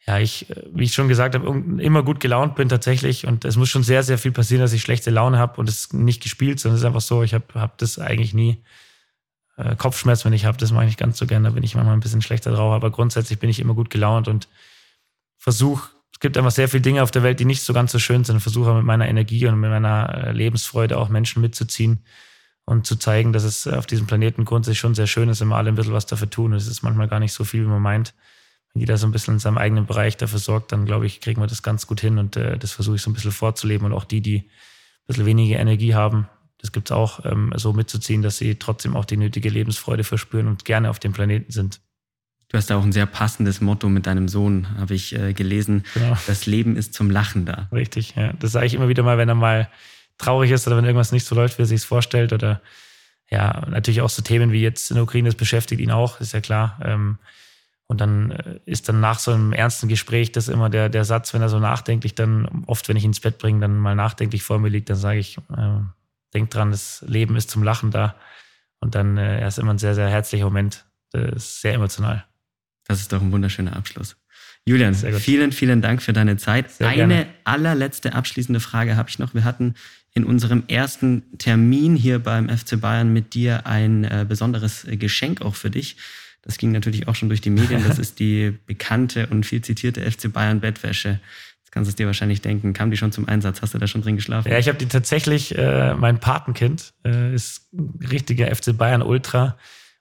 ja, ich, wie ich schon gesagt habe, immer gut gelaunt bin tatsächlich. Und es muss schon sehr, sehr viel passieren, dass ich schlechte Laune habe und es nicht gespielt, sondern es ist einfach so, ich habe hab das eigentlich nie. Äh, Kopfschmerz, wenn ich habe, das mache ich nicht ganz so gerne, da bin ich manchmal ein bisschen schlechter drauf, aber grundsätzlich bin ich immer gut gelaunt und versuche, es gibt einfach sehr viele Dinge auf der Welt, die nicht so ganz so schön sind, versuche mit meiner Energie und mit meiner äh, Lebensfreude auch Menschen mitzuziehen und zu zeigen, dass es auf diesem Planeten grundsätzlich schon sehr schön ist, wenn wir alle ein bisschen was dafür tun. Und es ist manchmal gar nicht so viel, wie man meint. Wenn jeder so ein bisschen in seinem eigenen Bereich dafür sorgt, dann glaube ich, kriegen wir das ganz gut hin und äh, das versuche ich so ein bisschen vorzuleben und auch die, die ein bisschen weniger Energie haben, das gibt es auch, ähm, so mitzuziehen, dass sie trotzdem auch die nötige Lebensfreude verspüren und gerne auf dem Planeten sind. Du hast da auch ein sehr passendes Motto mit deinem Sohn, habe ich äh, gelesen. Genau. Das Leben ist zum Lachen da. Richtig, ja. Das sage ich immer wieder mal, wenn er mal traurig ist oder wenn irgendwas nicht so läuft, wie er sich es vorstellt. Oder ja, natürlich auch so Themen wie jetzt in der Ukraine, das beschäftigt ihn auch, ist ja klar. Ähm, und dann äh, ist dann nach so einem ernsten Gespräch das immer der, der Satz, wenn er so nachdenklich dann, oft wenn ich ihn ins Bett bringe, dann mal nachdenklich vor mir liegt, dann sage ich, äh, denk dran, das Leben ist zum Lachen da. Und dann äh, er ist immer ein sehr, sehr herzlicher Moment. Das ist sehr emotional. Das ist doch ein wunderschöner Abschluss. Julian, vielen, vielen Dank für deine Zeit. Sehr Eine gerne. allerletzte abschließende Frage habe ich noch. Wir hatten in unserem ersten Termin hier beim FC Bayern mit dir ein äh, besonderes äh, Geschenk auch für dich. Das ging natürlich auch schon durch die Medien. Das ist die bekannte und viel zitierte FC Bayern Bettwäsche. Das kannst du dir wahrscheinlich denken. Kam die schon zum Einsatz? Hast du da schon drin geschlafen? Ja, ich habe die tatsächlich, äh, mein Patenkind äh, ist ein richtiger FC Bayern Ultra.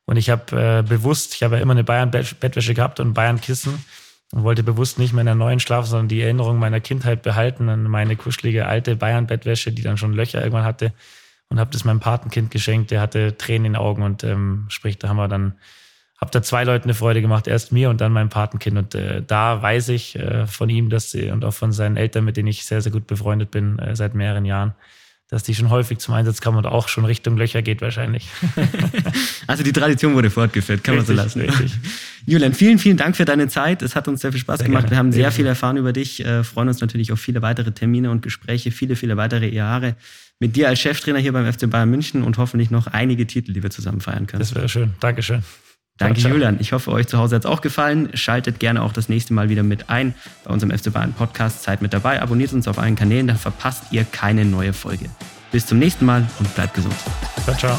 Und ich habe äh, bewusst, ich habe ja immer eine Bayern-Bettwäsche gehabt und Bayern-Kissen und wollte bewusst nicht mehr in der neuen schlafen, sondern die Erinnerung meiner Kindheit behalten an meine kuschelige alte Bayern-Bettwäsche, die dann schon Löcher irgendwann hatte. Und habe das meinem Patenkind geschenkt. Der hatte Tränen in den Augen und ähm, sprich, da haben wir dann, hab da zwei Leuten eine Freude gemacht. Erst mir und dann meinem Patenkind. Und äh, da weiß ich äh, von ihm, dass sie und auch von seinen Eltern, mit denen ich sehr, sehr gut befreundet bin, äh, seit mehreren Jahren, dass die schon häufig zum Einsatz kam und auch schon Richtung Löcher geht wahrscheinlich. also die Tradition wurde fortgeführt, kann richtig, man so lassen. Richtig. Julian, vielen, vielen Dank für deine Zeit. Es hat uns sehr viel Spaß sehr gemacht. Gerne. Wir haben sehr viel erfahren über dich, äh, freuen uns natürlich auf viele weitere Termine und Gespräche, viele, viele weitere Jahre mit dir als Cheftrainer hier beim FC Bayern München und hoffentlich noch einige Titel, die wir zusammen feiern können. Das wäre schön. Dankeschön. Danke, ciao, Julian. Ich hoffe, euch zu Hause hat es auch gefallen. Schaltet gerne auch das nächste Mal wieder mit ein bei unserem FC Bayern Podcast. Seid mit dabei, abonniert uns auf allen Kanälen, dann verpasst ihr keine neue Folge. Bis zum nächsten Mal und bleibt gesund. Ciao, ciao.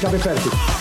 Chiave fertig.